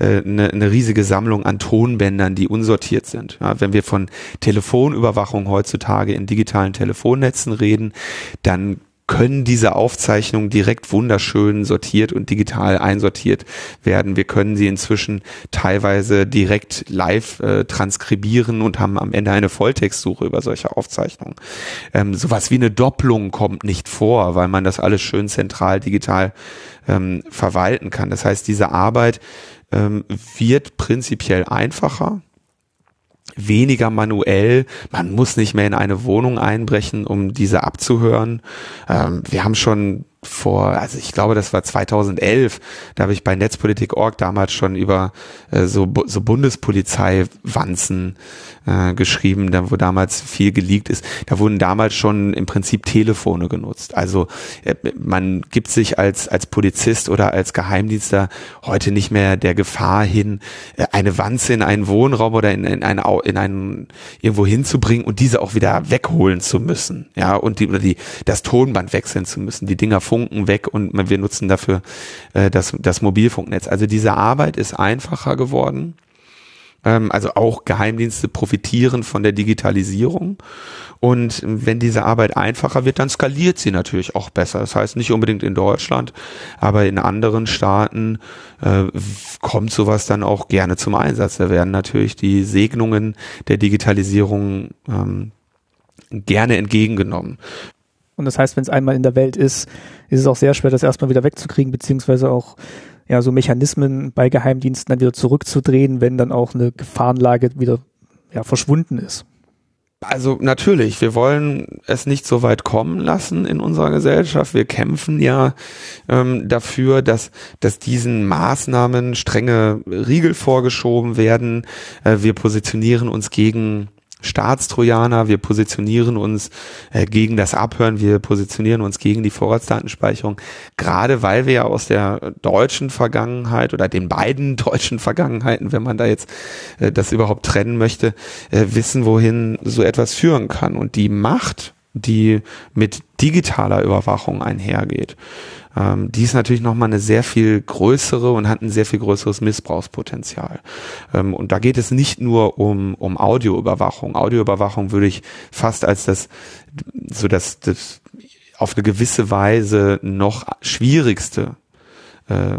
äh, eine, eine riesige Sammlung an Tonbändern, die unsortiert sind. Ja, wenn wir von Telefonüberwachung heutzutage in digitalen Telefonnetzen reden, dann können diese Aufzeichnungen direkt wunderschön sortiert und digital einsortiert werden. Wir können sie inzwischen teilweise direkt live äh, transkribieren und haben am Ende eine Volltextsuche über solche Aufzeichnungen. Ähm, sowas wie eine Doppelung kommt nicht vor, weil man das alles schön zentral digital ähm, verwalten kann. Das heißt, diese Arbeit ähm, wird prinzipiell einfacher weniger manuell. Man muss nicht mehr in eine Wohnung einbrechen, um diese abzuhören. Ähm, wir haben schon vor, also ich glaube, das war 2011, da habe ich bei Netzpolitik.org damals schon über äh, so, so Bundespolizei-Wanzen äh, geschrieben, da, wo damals viel geleakt ist. Da wurden damals schon im Prinzip Telefone genutzt. Also äh, man gibt sich als, als Polizist oder als Geheimdienster heute nicht mehr der Gefahr hin, äh, eine Wanze in einen Wohnraum oder in, in, ein, in einen irgendwo hinzubringen und diese auch wieder wegholen zu müssen. Ja, und die, oder die, das Tonband wechseln zu müssen. Die Dinger Funken weg und wir nutzen dafür äh, das, das Mobilfunknetz. Also diese Arbeit ist einfacher geworden. Ähm, also auch Geheimdienste profitieren von der Digitalisierung. Und wenn diese Arbeit einfacher wird, dann skaliert sie natürlich auch besser. Das heißt nicht unbedingt in Deutschland, aber in anderen Staaten äh, kommt sowas dann auch gerne zum Einsatz. Da werden natürlich die Segnungen der Digitalisierung ähm, gerne entgegengenommen. Und das heißt, wenn es einmal in der Welt ist, ist es auch sehr schwer, das erstmal wieder wegzukriegen, beziehungsweise auch ja so Mechanismen bei Geheimdiensten dann wieder zurückzudrehen, wenn dann auch eine Gefahrenlage wieder ja, verschwunden ist. Also natürlich, wir wollen es nicht so weit kommen lassen in unserer Gesellschaft. Wir kämpfen ja ähm, dafür, dass, dass diesen Maßnahmen strenge Riegel vorgeschoben werden. Äh, wir positionieren uns gegen Staatstrojaner, wir positionieren uns äh, gegen das Abhören, wir positionieren uns gegen die Vorratsdatenspeicherung, gerade weil wir ja aus der deutschen Vergangenheit oder den beiden deutschen Vergangenheiten, wenn man da jetzt äh, das überhaupt trennen möchte, äh, wissen, wohin so etwas führen kann. Und die Macht, die mit digitaler Überwachung einhergeht, ähm, die ist natürlich nochmal eine sehr viel größere und hat ein sehr viel größeres Missbrauchspotenzial. Ähm, und da geht es nicht nur um, um Audioüberwachung. Audioüberwachung würde ich fast als das, so das, das auf eine gewisse Weise noch schwierigste äh,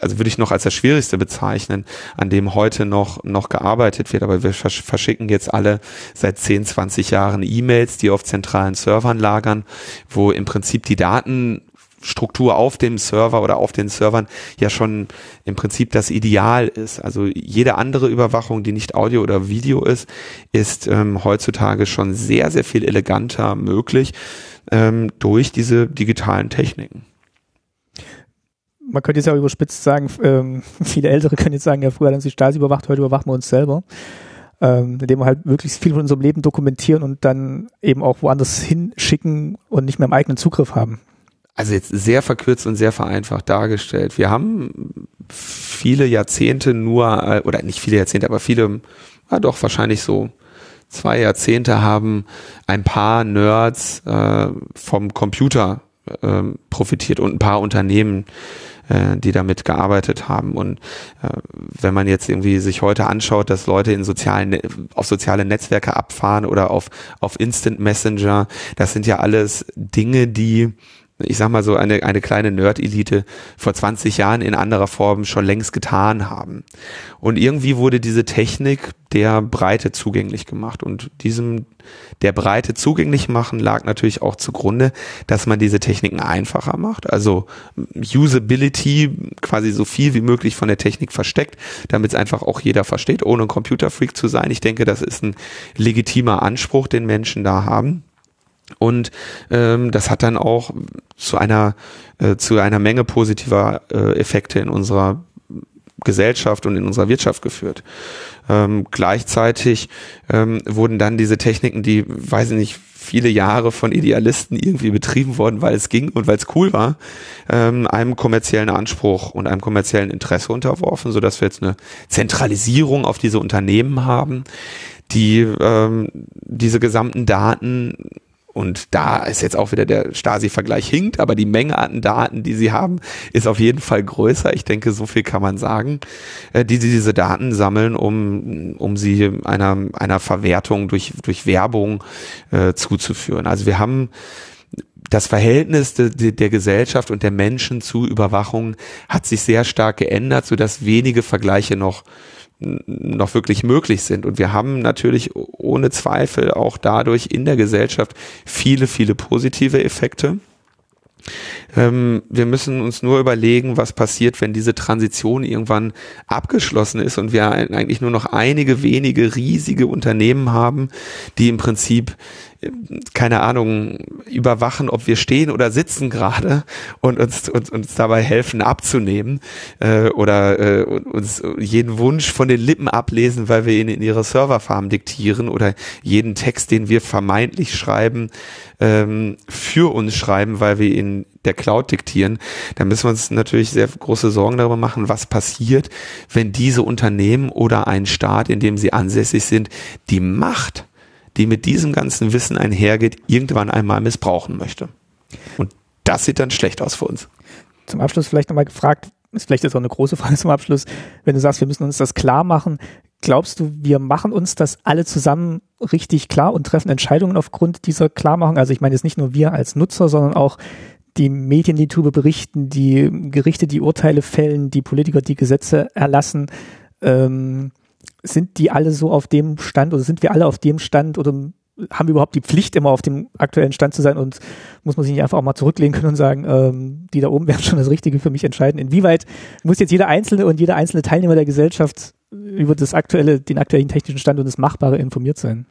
also würde ich noch als das Schwierigste bezeichnen, an dem heute noch, noch gearbeitet wird. Aber wir verschicken jetzt alle seit 10, 20 Jahren E-Mails, die auf zentralen Servern lagern, wo im Prinzip die Daten Struktur auf dem Server oder auf den Servern ja schon im Prinzip das Ideal ist. Also jede andere Überwachung, die nicht Audio oder Video ist, ist ähm, heutzutage schon sehr, sehr viel eleganter möglich ähm, durch diese digitalen Techniken. Man könnte jetzt ja überspitzt sagen, ähm, viele Ältere können jetzt sagen, ja, früher haben sie Stasi überwacht, heute überwachen wir uns selber. Ähm, indem wir halt wirklich viel von unserem Leben dokumentieren und dann eben auch woanders hinschicken und nicht mehr im eigenen Zugriff haben also jetzt sehr verkürzt und sehr vereinfacht dargestellt. Wir haben viele Jahrzehnte nur, äh, oder nicht viele Jahrzehnte, aber viele, ja doch wahrscheinlich so zwei Jahrzehnte haben ein paar Nerds äh, vom Computer äh, profitiert und ein paar Unternehmen, äh, die damit gearbeitet haben. Und äh, wenn man jetzt irgendwie sich heute anschaut, dass Leute in sozialen, auf soziale Netzwerke abfahren oder auf, auf Instant Messenger, das sind ja alles Dinge, die ich sag mal so, eine, eine kleine Nerd-Elite vor 20 Jahren in anderer Form schon längst getan haben. Und irgendwie wurde diese Technik der Breite zugänglich gemacht. Und diesem der Breite zugänglich machen lag natürlich auch zugrunde, dass man diese Techniken einfacher macht. Also Usability quasi so viel wie möglich von der Technik versteckt, damit es einfach auch jeder versteht, ohne ein Computerfreak zu sein. Ich denke, das ist ein legitimer Anspruch, den Menschen da haben. Und ähm, das hat dann auch zu einer äh, zu einer Menge positiver äh, Effekte in unserer Gesellschaft und in unserer Wirtschaft geführt. Ähm, gleichzeitig ähm, wurden dann diese Techniken, die, weiß ich nicht, viele Jahre von Idealisten irgendwie betrieben worden, weil es ging und weil es cool war, ähm, einem kommerziellen Anspruch und einem kommerziellen Interesse unterworfen, so dass wir jetzt eine Zentralisierung auf diese Unternehmen haben, die ähm, diese gesamten Daten und da ist jetzt auch wieder der Stasi-Vergleich hinkt, aber die Menge an Daten, die sie haben, ist auf jeden Fall größer. Ich denke, so viel kann man sagen, äh, die sie diese Daten sammeln, um, um sie einer, einer Verwertung durch, durch Werbung äh, zuzuführen. Also wir haben das Verhältnis de, de, der Gesellschaft und der Menschen zu Überwachung hat sich sehr stark geändert, so dass wenige Vergleiche noch noch wirklich möglich sind. Und wir haben natürlich ohne Zweifel auch dadurch in der Gesellschaft viele, viele positive Effekte. Ähm, wir müssen uns nur überlegen, was passiert, wenn diese Transition irgendwann abgeschlossen ist und wir eigentlich nur noch einige wenige riesige Unternehmen haben, die im Prinzip keine Ahnung, überwachen, ob wir stehen oder sitzen gerade und uns, uns, uns dabei helfen abzunehmen äh, oder äh, uns jeden Wunsch von den Lippen ablesen, weil wir ihn in ihre Serverfarm diktieren oder jeden Text, den wir vermeintlich schreiben, ähm, für uns schreiben, weil wir ihn der Cloud diktieren, da müssen wir uns natürlich sehr große Sorgen darüber machen, was passiert, wenn diese Unternehmen oder ein Staat, in dem sie ansässig sind, die Macht die mit diesem ganzen Wissen einhergeht, irgendwann einmal missbrauchen möchte. Und das sieht dann schlecht aus für uns. Zum Abschluss vielleicht nochmal gefragt, ist vielleicht jetzt auch eine große Frage zum Abschluss, wenn du sagst, wir müssen uns das klar machen, glaubst du, wir machen uns das alle zusammen richtig klar und treffen Entscheidungen aufgrund dieser Klarmachung? Also ich meine jetzt nicht nur wir als Nutzer, sondern auch die Medien, die darüber berichten, die Gerichte, die Urteile fällen, die Politiker, die Gesetze erlassen. Ähm, sind die alle so auf dem Stand oder sind wir alle auf dem Stand oder haben wir überhaupt die Pflicht, immer auf dem aktuellen Stand zu sein und muss man sich nicht einfach auch mal zurücklehnen können und sagen, ähm, die da oben werden schon das Richtige für mich entscheiden. Inwieweit muss jetzt jeder Einzelne und jeder einzelne Teilnehmer der Gesellschaft über das aktuelle, den aktuellen technischen Stand und das Machbare informiert sein?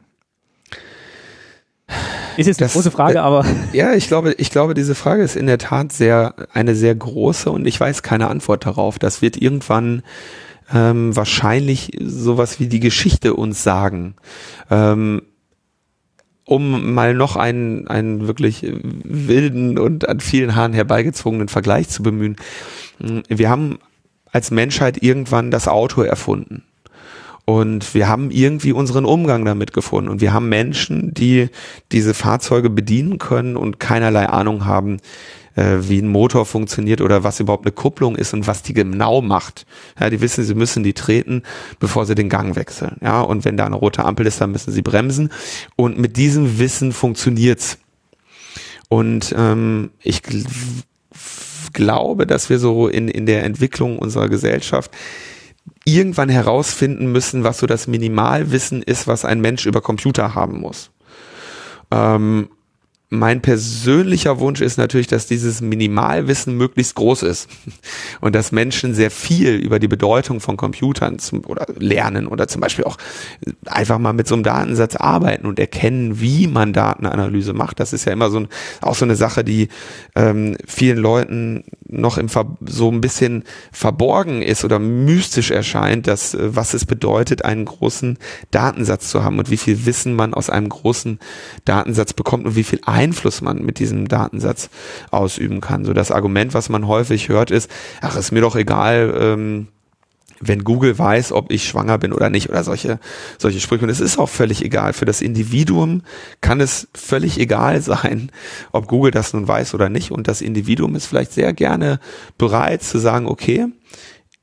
Ist jetzt eine das, große Frage, äh, aber. Ja, ich glaube, ich glaube, diese Frage ist in der Tat sehr, eine sehr große und ich weiß keine Antwort darauf. Das wird irgendwann ähm, wahrscheinlich sowas wie die Geschichte uns sagen. Ähm, um mal noch einen, einen wirklich wilden und an vielen Haaren herbeigezwungenen Vergleich zu bemühen. Wir haben als Menschheit irgendwann das Auto erfunden. Und wir haben irgendwie unseren Umgang damit gefunden. Und wir haben Menschen, die diese Fahrzeuge bedienen können und keinerlei Ahnung haben, äh, wie ein Motor funktioniert oder was überhaupt eine Kupplung ist und was die genau macht. Ja, die wissen, sie müssen die treten, bevor sie den Gang wechseln. Ja, und wenn da eine rote Ampel ist, dann müssen sie bremsen. Und mit diesem Wissen funktioniert's. Und ähm, ich gl glaube, dass wir so in, in der Entwicklung unserer Gesellschaft irgendwann herausfinden müssen, was so das Minimalwissen ist, was ein Mensch über Computer haben muss. Ähm, mein persönlicher Wunsch ist natürlich, dass dieses Minimalwissen möglichst groß ist und dass Menschen sehr viel über die Bedeutung von Computern zum, oder lernen oder zum Beispiel auch einfach mal mit so einem Datensatz arbeiten und erkennen, wie man Datenanalyse macht. Das ist ja immer so ein, auch so eine Sache, die ähm, vielen Leuten noch im Ver so ein bisschen verborgen ist oder mystisch erscheint, dass äh, was es bedeutet, einen großen Datensatz zu haben und wie viel Wissen man aus einem großen Datensatz bekommt und wie viel Einfluss man mit diesem Datensatz ausüben kann. So das Argument, was man häufig hört, ist, ach, ist mir doch egal, ähm, wenn Google weiß, ob ich schwanger bin oder nicht oder solche, solche Sprüche. Und es ist auch völlig egal. Für das Individuum kann es völlig egal sein, ob Google das nun weiß oder nicht. Und das Individuum ist vielleicht sehr gerne bereit zu sagen, okay,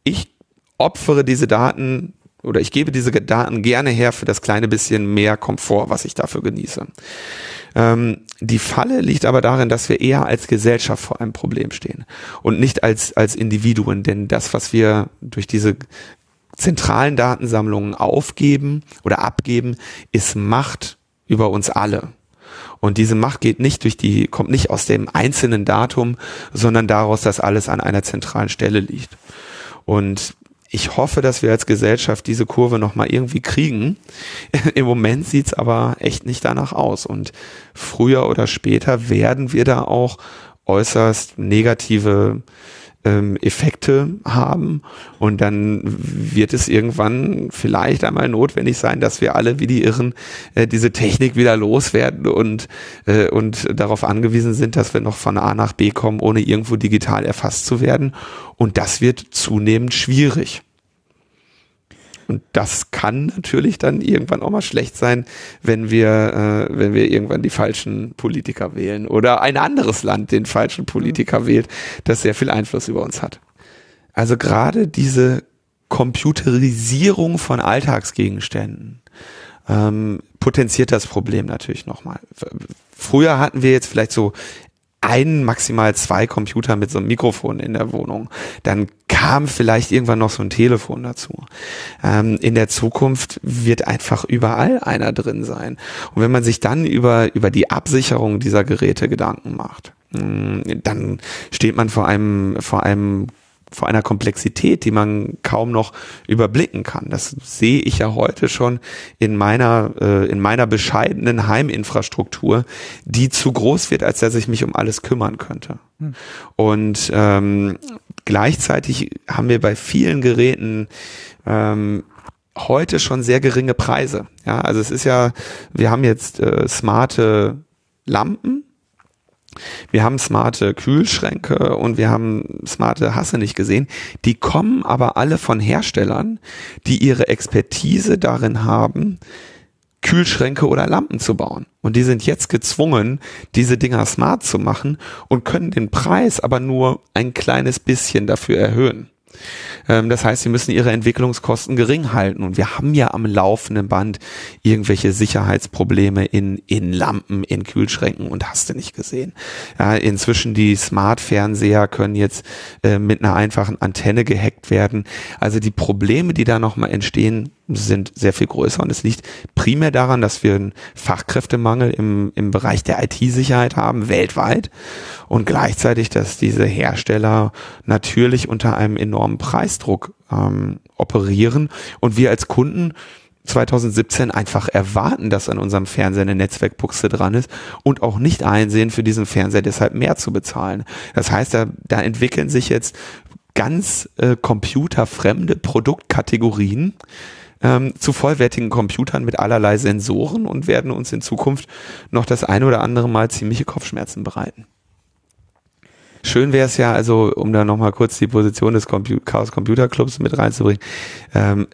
ich opfere diese Daten oder ich gebe diese Daten gerne her für das kleine bisschen mehr Komfort, was ich dafür genieße. Ähm, die Falle liegt aber darin, dass wir eher als Gesellschaft vor einem Problem stehen und nicht als, als Individuen, denn das, was wir durch diese zentralen Datensammlungen aufgeben oder abgeben, ist Macht über uns alle. Und diese Macht geht nicht durch die, kommt nicht aus dem einzelnen Datum, sondern daraus, dass alles an einer zentralen Stelle liegt. Und ich hoffe, dass wir als Gesellschaft diese Kurve nochmal irgendwie kriegen. Im Moment sieht's aber echt nicht danach aus. Und früher oder später werden wir da auch äußerst negative ähm, Effekte haben. Und dann wird es irgendwann vielleicht einmal notwendig sein, dass wir alle wie die Irren äh, diese Technik wieder loswerden und, äh, und darauf angewiesen sind, dass wir noch von A nach B kommen, ohne irgendwo digital erfasst zu werden. Und das wird zunehmend schwierig. Und das kann natürlich dann irgendwann auch mal schlecht sein, wenn wir, äh, wenn wir irgendwann die falschen Politiker wählen oder ein anderes Land den falschen Politiker mhm. wählt, das sehr viel Einfluss über uns hat. Also gerade diese Computerisierung von Alltagsgegenständen ähm, potenziert das Problem natürlich nochmal. Früher hatten wir jetzt vielleicht so ein, maximal zwei Computer mit so einem Mikrofon in der Wohnung. Dann kam vielleicht irgendwann noch so ein Telefon dazu. Ähm, in der Zukunft wird einfach überall einer drin sein. Und wenn man sich dann über, über die Absicherung dieser Geräte Gedanken macht, mm, dann steht man vor einem, vor einem vor einer Komplexität, die man kaum noch überblicken kann. Das sehe ich ja heute schon in meiner, äh, in meiner bescheidenen Heiminfrastruktur, die zu groß wird, als dass ich mich um alles kümmern könnte. Hm. Und ähm, gleichzeitig haben wir bei vielen Geräten ähm, heute schon sehr geringe Preise. Ja, also es ist ja, wir haben jetzt äh, smarte Lampen, wir haben smarte Kühlschränke und wir haben smarte Hasse nicht gesehen. Die kommen aber alle von Herstellern, die ihre Expertise darin haben, Kühlschränke oder Lampen zu bauen. Und die sind jetzt gezwungen, diese Dinger smart zu machen und können den Preis aber nur ein kleines bisschen dafür erhöhen. Ähm, das heißt, sie müssen ihre Entwicklungskosten gering halten. Und wir haben ja am laufenden Band irgendwelche Sicherheitsprobleme in, in Lampen, in Kühlschränken und hast du nicht gesehen. Ja, inzwischen die Smart-Fernseher können jetzt äh, mit einer einfachen Antenne gehackt werden. Also die Probleme, die da nochmal entstehen, sind sehr viel größer. Und es liegt primär daran, dass wir einen Fachkräftemangel im, im Bereich der IT-Sicherheit haben, weltweit. Und gleichzeitig, dass diese Hersteller natürlich unter einem enormen Preisdruck ähm, operieren. Und wir als Kunden 2017 einfach erwarten, dass an unserem Fernseher eine Netzwerkbuchse dran ist und auch nicht einsehen, für diesen Fernseher deshalb mehr zu bezahlen. Das heißt, da, da entwickeln sich jetzt ganz äh, computerfremde Produktkategorien, ähm, zu vollwertigen Computern mit allerlei Sensoren und werden uns in Zukunft noch das ein oder andere Mal ziemliche Kopfschmerzen bereiten. Schön wäre es ja, also um da nochmal kurz die Position des Compu Chaos Computer Clubs mit reinzubringen, ähm,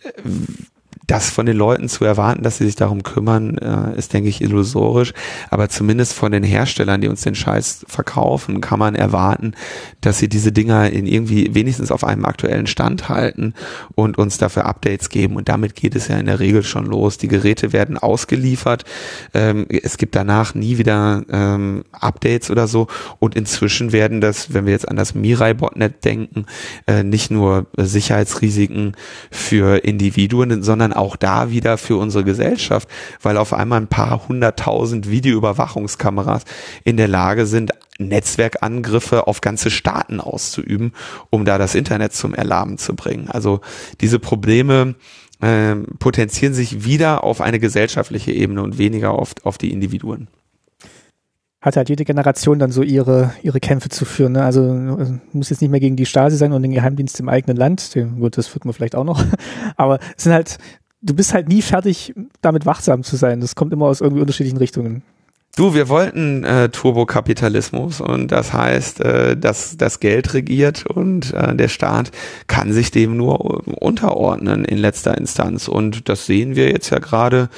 das von den Leuten zu erwarten, dass sie sich darum kümmern, äh, ist, denke ich, illusorisch. Aber zumindest von den Herstellern, die uns den Scheiß verkaufen, kann man erwarten, dass sie diese Dinger in irgendwie wenigstens auf einem aktuellen Stand halten und uns dafür Updates geben. Und damit geht es ja in der Regel schon los. Die Geräte werden ausgeliefert. Ähm, es gibt danach nie wieder ähm, Updates oder so. Und inzwischen werden das, wenn wir jetzt an das Mirai-Botnet denken, äh, nicht nur Sicherheitsrisiken für Individuen, sondern auch da wieder für unsere Gesellschaft, weil auf einmal ein paar hunderttausend Videoüberwachungskameras in der Lage sind, Netzwerkangriffe auf ganze Staaten auszuüben, um da das Internet zum Erlahmen zu bringen. Also diese Probleme äh, potenzieren sich wieder auf eine gesellschaftliche Ebene und weniger oft auf die Individuen hat halt jede Generation dann so ihre, ihre Kämpfe zu führen. Ne? Also muss jetzt nicht mehr gegen die Stasi sein und den Geheimdienst im eigenen Land. Gut, das führt man vielleicht auch noch. Aber es sind halt du bist halt nie fertig, damit wachsam zu sein. Das kommt immer aus irgendwie unterschiedlichen Richtungen. Du, wir wollten äh, Turbokapitalismus und das heißt, äh, dass das Geld regiert und äh, der Staat kann sich dem nur unterordnen in letzter Instanz. Und das sehen wir jetzt ja gerade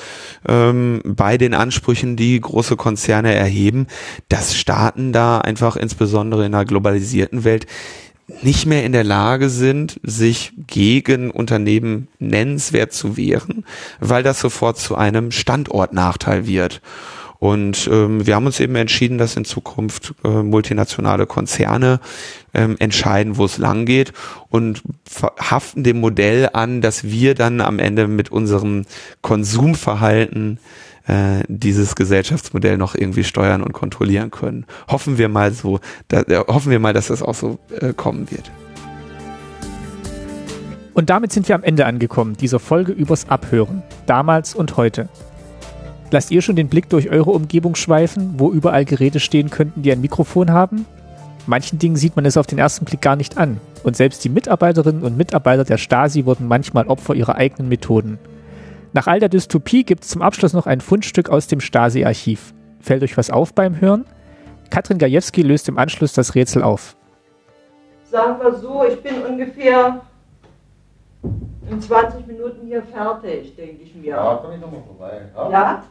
ähm, bei den Ansprüchen, die große Konzerne erheben, dass Staaten da einfach insbesondere in einer globalisierten Welt nicht mehr in der Lage sind, sich gegen Unternehmen nennenswert zu wehren, weil das sofort zu einem Standortnachteil wird. Und ähm, wir haben uns eben entschieden, dass in Zukunft äh, multinationale Konzerne ähm, entscheiden, wo es lang geht und haften dem Modell an, dass wir dann am Ende mit unserem Konsumverhalten äh, dieses Gesellschaftsmodell noch irgendwie steuern und kontrollieren können. Hoffen wir mal so, da, äh, hoffen wir mal, dass das auch so äh, kommen wird. Und damit sind wir am Ende angekommen, dieser Folge übers Abhören, damals und heute. Lasst ihr schon den Blick durch eure Umgebung schweifen, wo überall Geräte stehen könnten, die ein Mikrofon haben? Manchen Dingen sieht man es auf den ersten Blick gar nicht an. Und selbst die Mitarbeiterinnen und Mitarbeiter der Stasi wurden manchmal Opfer ihrer eigenen Methoden. Nach all der Dystopie gibt es zum Abschluss noch ein Fundstück aus dem Stasi-Archiv. Fällt euch was auf beim Hören? Katrin Gajewski löst im Anschluss das Rätsel auf. Sagen wir so, ich bin ungefähr in 20 Minuten hier fertig, denke ich mir. Ja, komm ich nochmal vorbei. Ja? ja?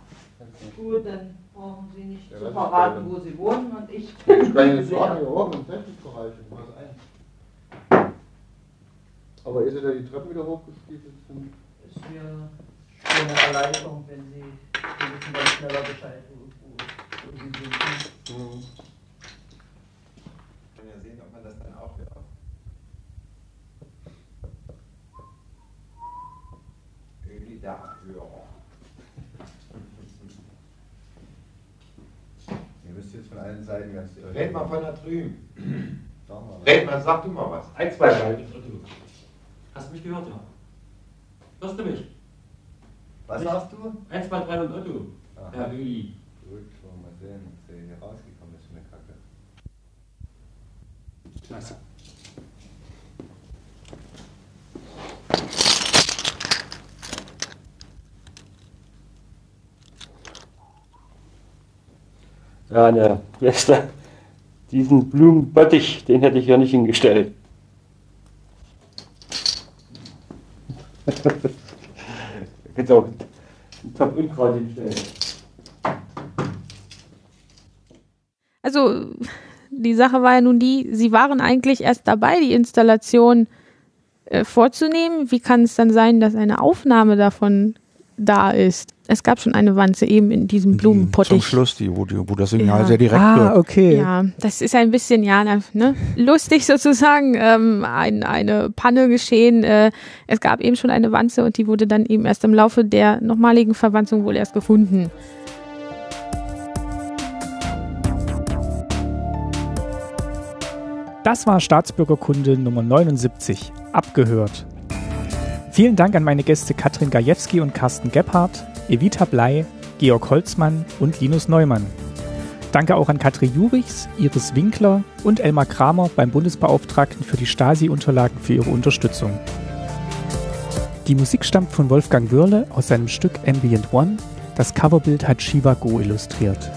Gut, dann brauchen Sie nicht ja, zu verraten, wo Sie wohnen und ich. Ich kann jetzt sagen, hier oben im Technikbereich, wo ist ein. Aber ist er da die Treppen wieder hochgestiefelt? Ist mir schon eine Erleichterung, wenn Sie, wissen dann schneller Bescheid, wo, wo, wo Sie sind. Mhm. Können ja sehen, ob man das dann auch wieder. Irgendwie der Abhörer. von allen Seiten ganz. Red mal von da drüben. Red mal, sag du mal was. Ein, zwei, drei. Hast du mich gehört, ja? Hörst du mich? Was ich, sagst du? 1, 2, 3 und Otto. Aha. Herr Lüli. Gut, schauen wir mal sehen, ob der hier rausgekommen ist von der Kacke. Klasse. Ja, ne, Schwester, diesen Blumenbottich, den hätte ich ja nicht hingestellt. Kannst auch einen Top Unkraut hinstellen. Also, die Sache war ja nun die, sie waren eigentlich erst dabei, die Installation äh, vorzunehmen. Wie kann es dann sein, dass eine Aufnahme davon da ist? Es gab schon eine Wanze eben in diesem Blumenpottich. Zum Schluss, die, wo, die, wo das Signal ja. sehr direkt ah, wird. okay. Ja, das ist ein bisschen, ja, ne, lustig sozusagen, ähm, ein, eine Panne geschehen. Äh, es gab eben schon eine Wanze und die wurde dann eben erst im Laufe der nochmaligen Verwanzung wohl erst gefunden. Das war Staatsbürgerkunde Nummer 79, abgehört. Vielen Dank an meine Gäste Katrin Gajewski und Carsten Gebhardt Evita Blei, Georg Holzmann und Linus Neumann. Danke auch an Katrin Jurichs, Iris Winkler und Elmar Kramer beim Bundesbeauftragten für die Stasi-Unterlagen für ihre Unterstützung. Die Musik stammt von Wolfgang Würle aus seinem Stück Ambient One. Das Coverbild hat Shiva Go illustriert.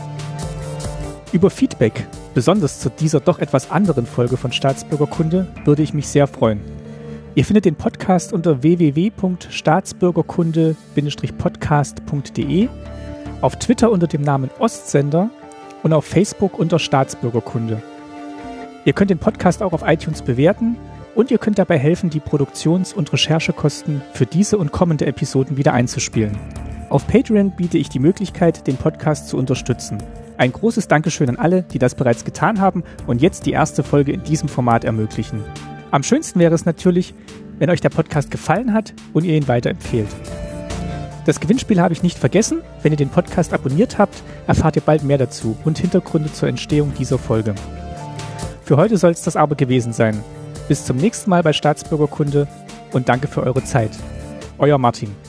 Über Feedback, besonders zu dieser doch etwas anderen Folge von Staatsbürgerkunde, würde ich mich sehr freuen. Ihr findet den Podcast unter www.staatsbürgerkunde-podcast.de, auf Twitter unter dem Namen Ostsender und auf Facebook unter Staatsbürgerkunde. Ihr könnt den Podcast auch auf iTunes bewerten und ihr könnt dabei helfen, die Produktions- und Recherchekosten für diese und kommende Episoden wieder einzuspielen. Auf Patreon biete ich die Möglichkeit, den Podcast zu unterstützen. Ein großes Dankeschön an alle, die das bereits getan haben und jetzt die erste Folge in diesem Format ermöglichen. Am schönsten wäre es natürlich, wenn euch der Podcast gefallen hat und ihr ihn weiterempfehlt. Das Gewinnspiel habe ich nicht vergessen. Wenn ihr den Podcast abonniert habt, erfahrt ihr bald mehr dazu und Hintergründe zur Entstehung dieser Folge. Für heute soll es das aber gewesen sein. Bis zum nächsten Mal bei Staatsbürgerkunde und danke für eure Zeit. Euer Martin.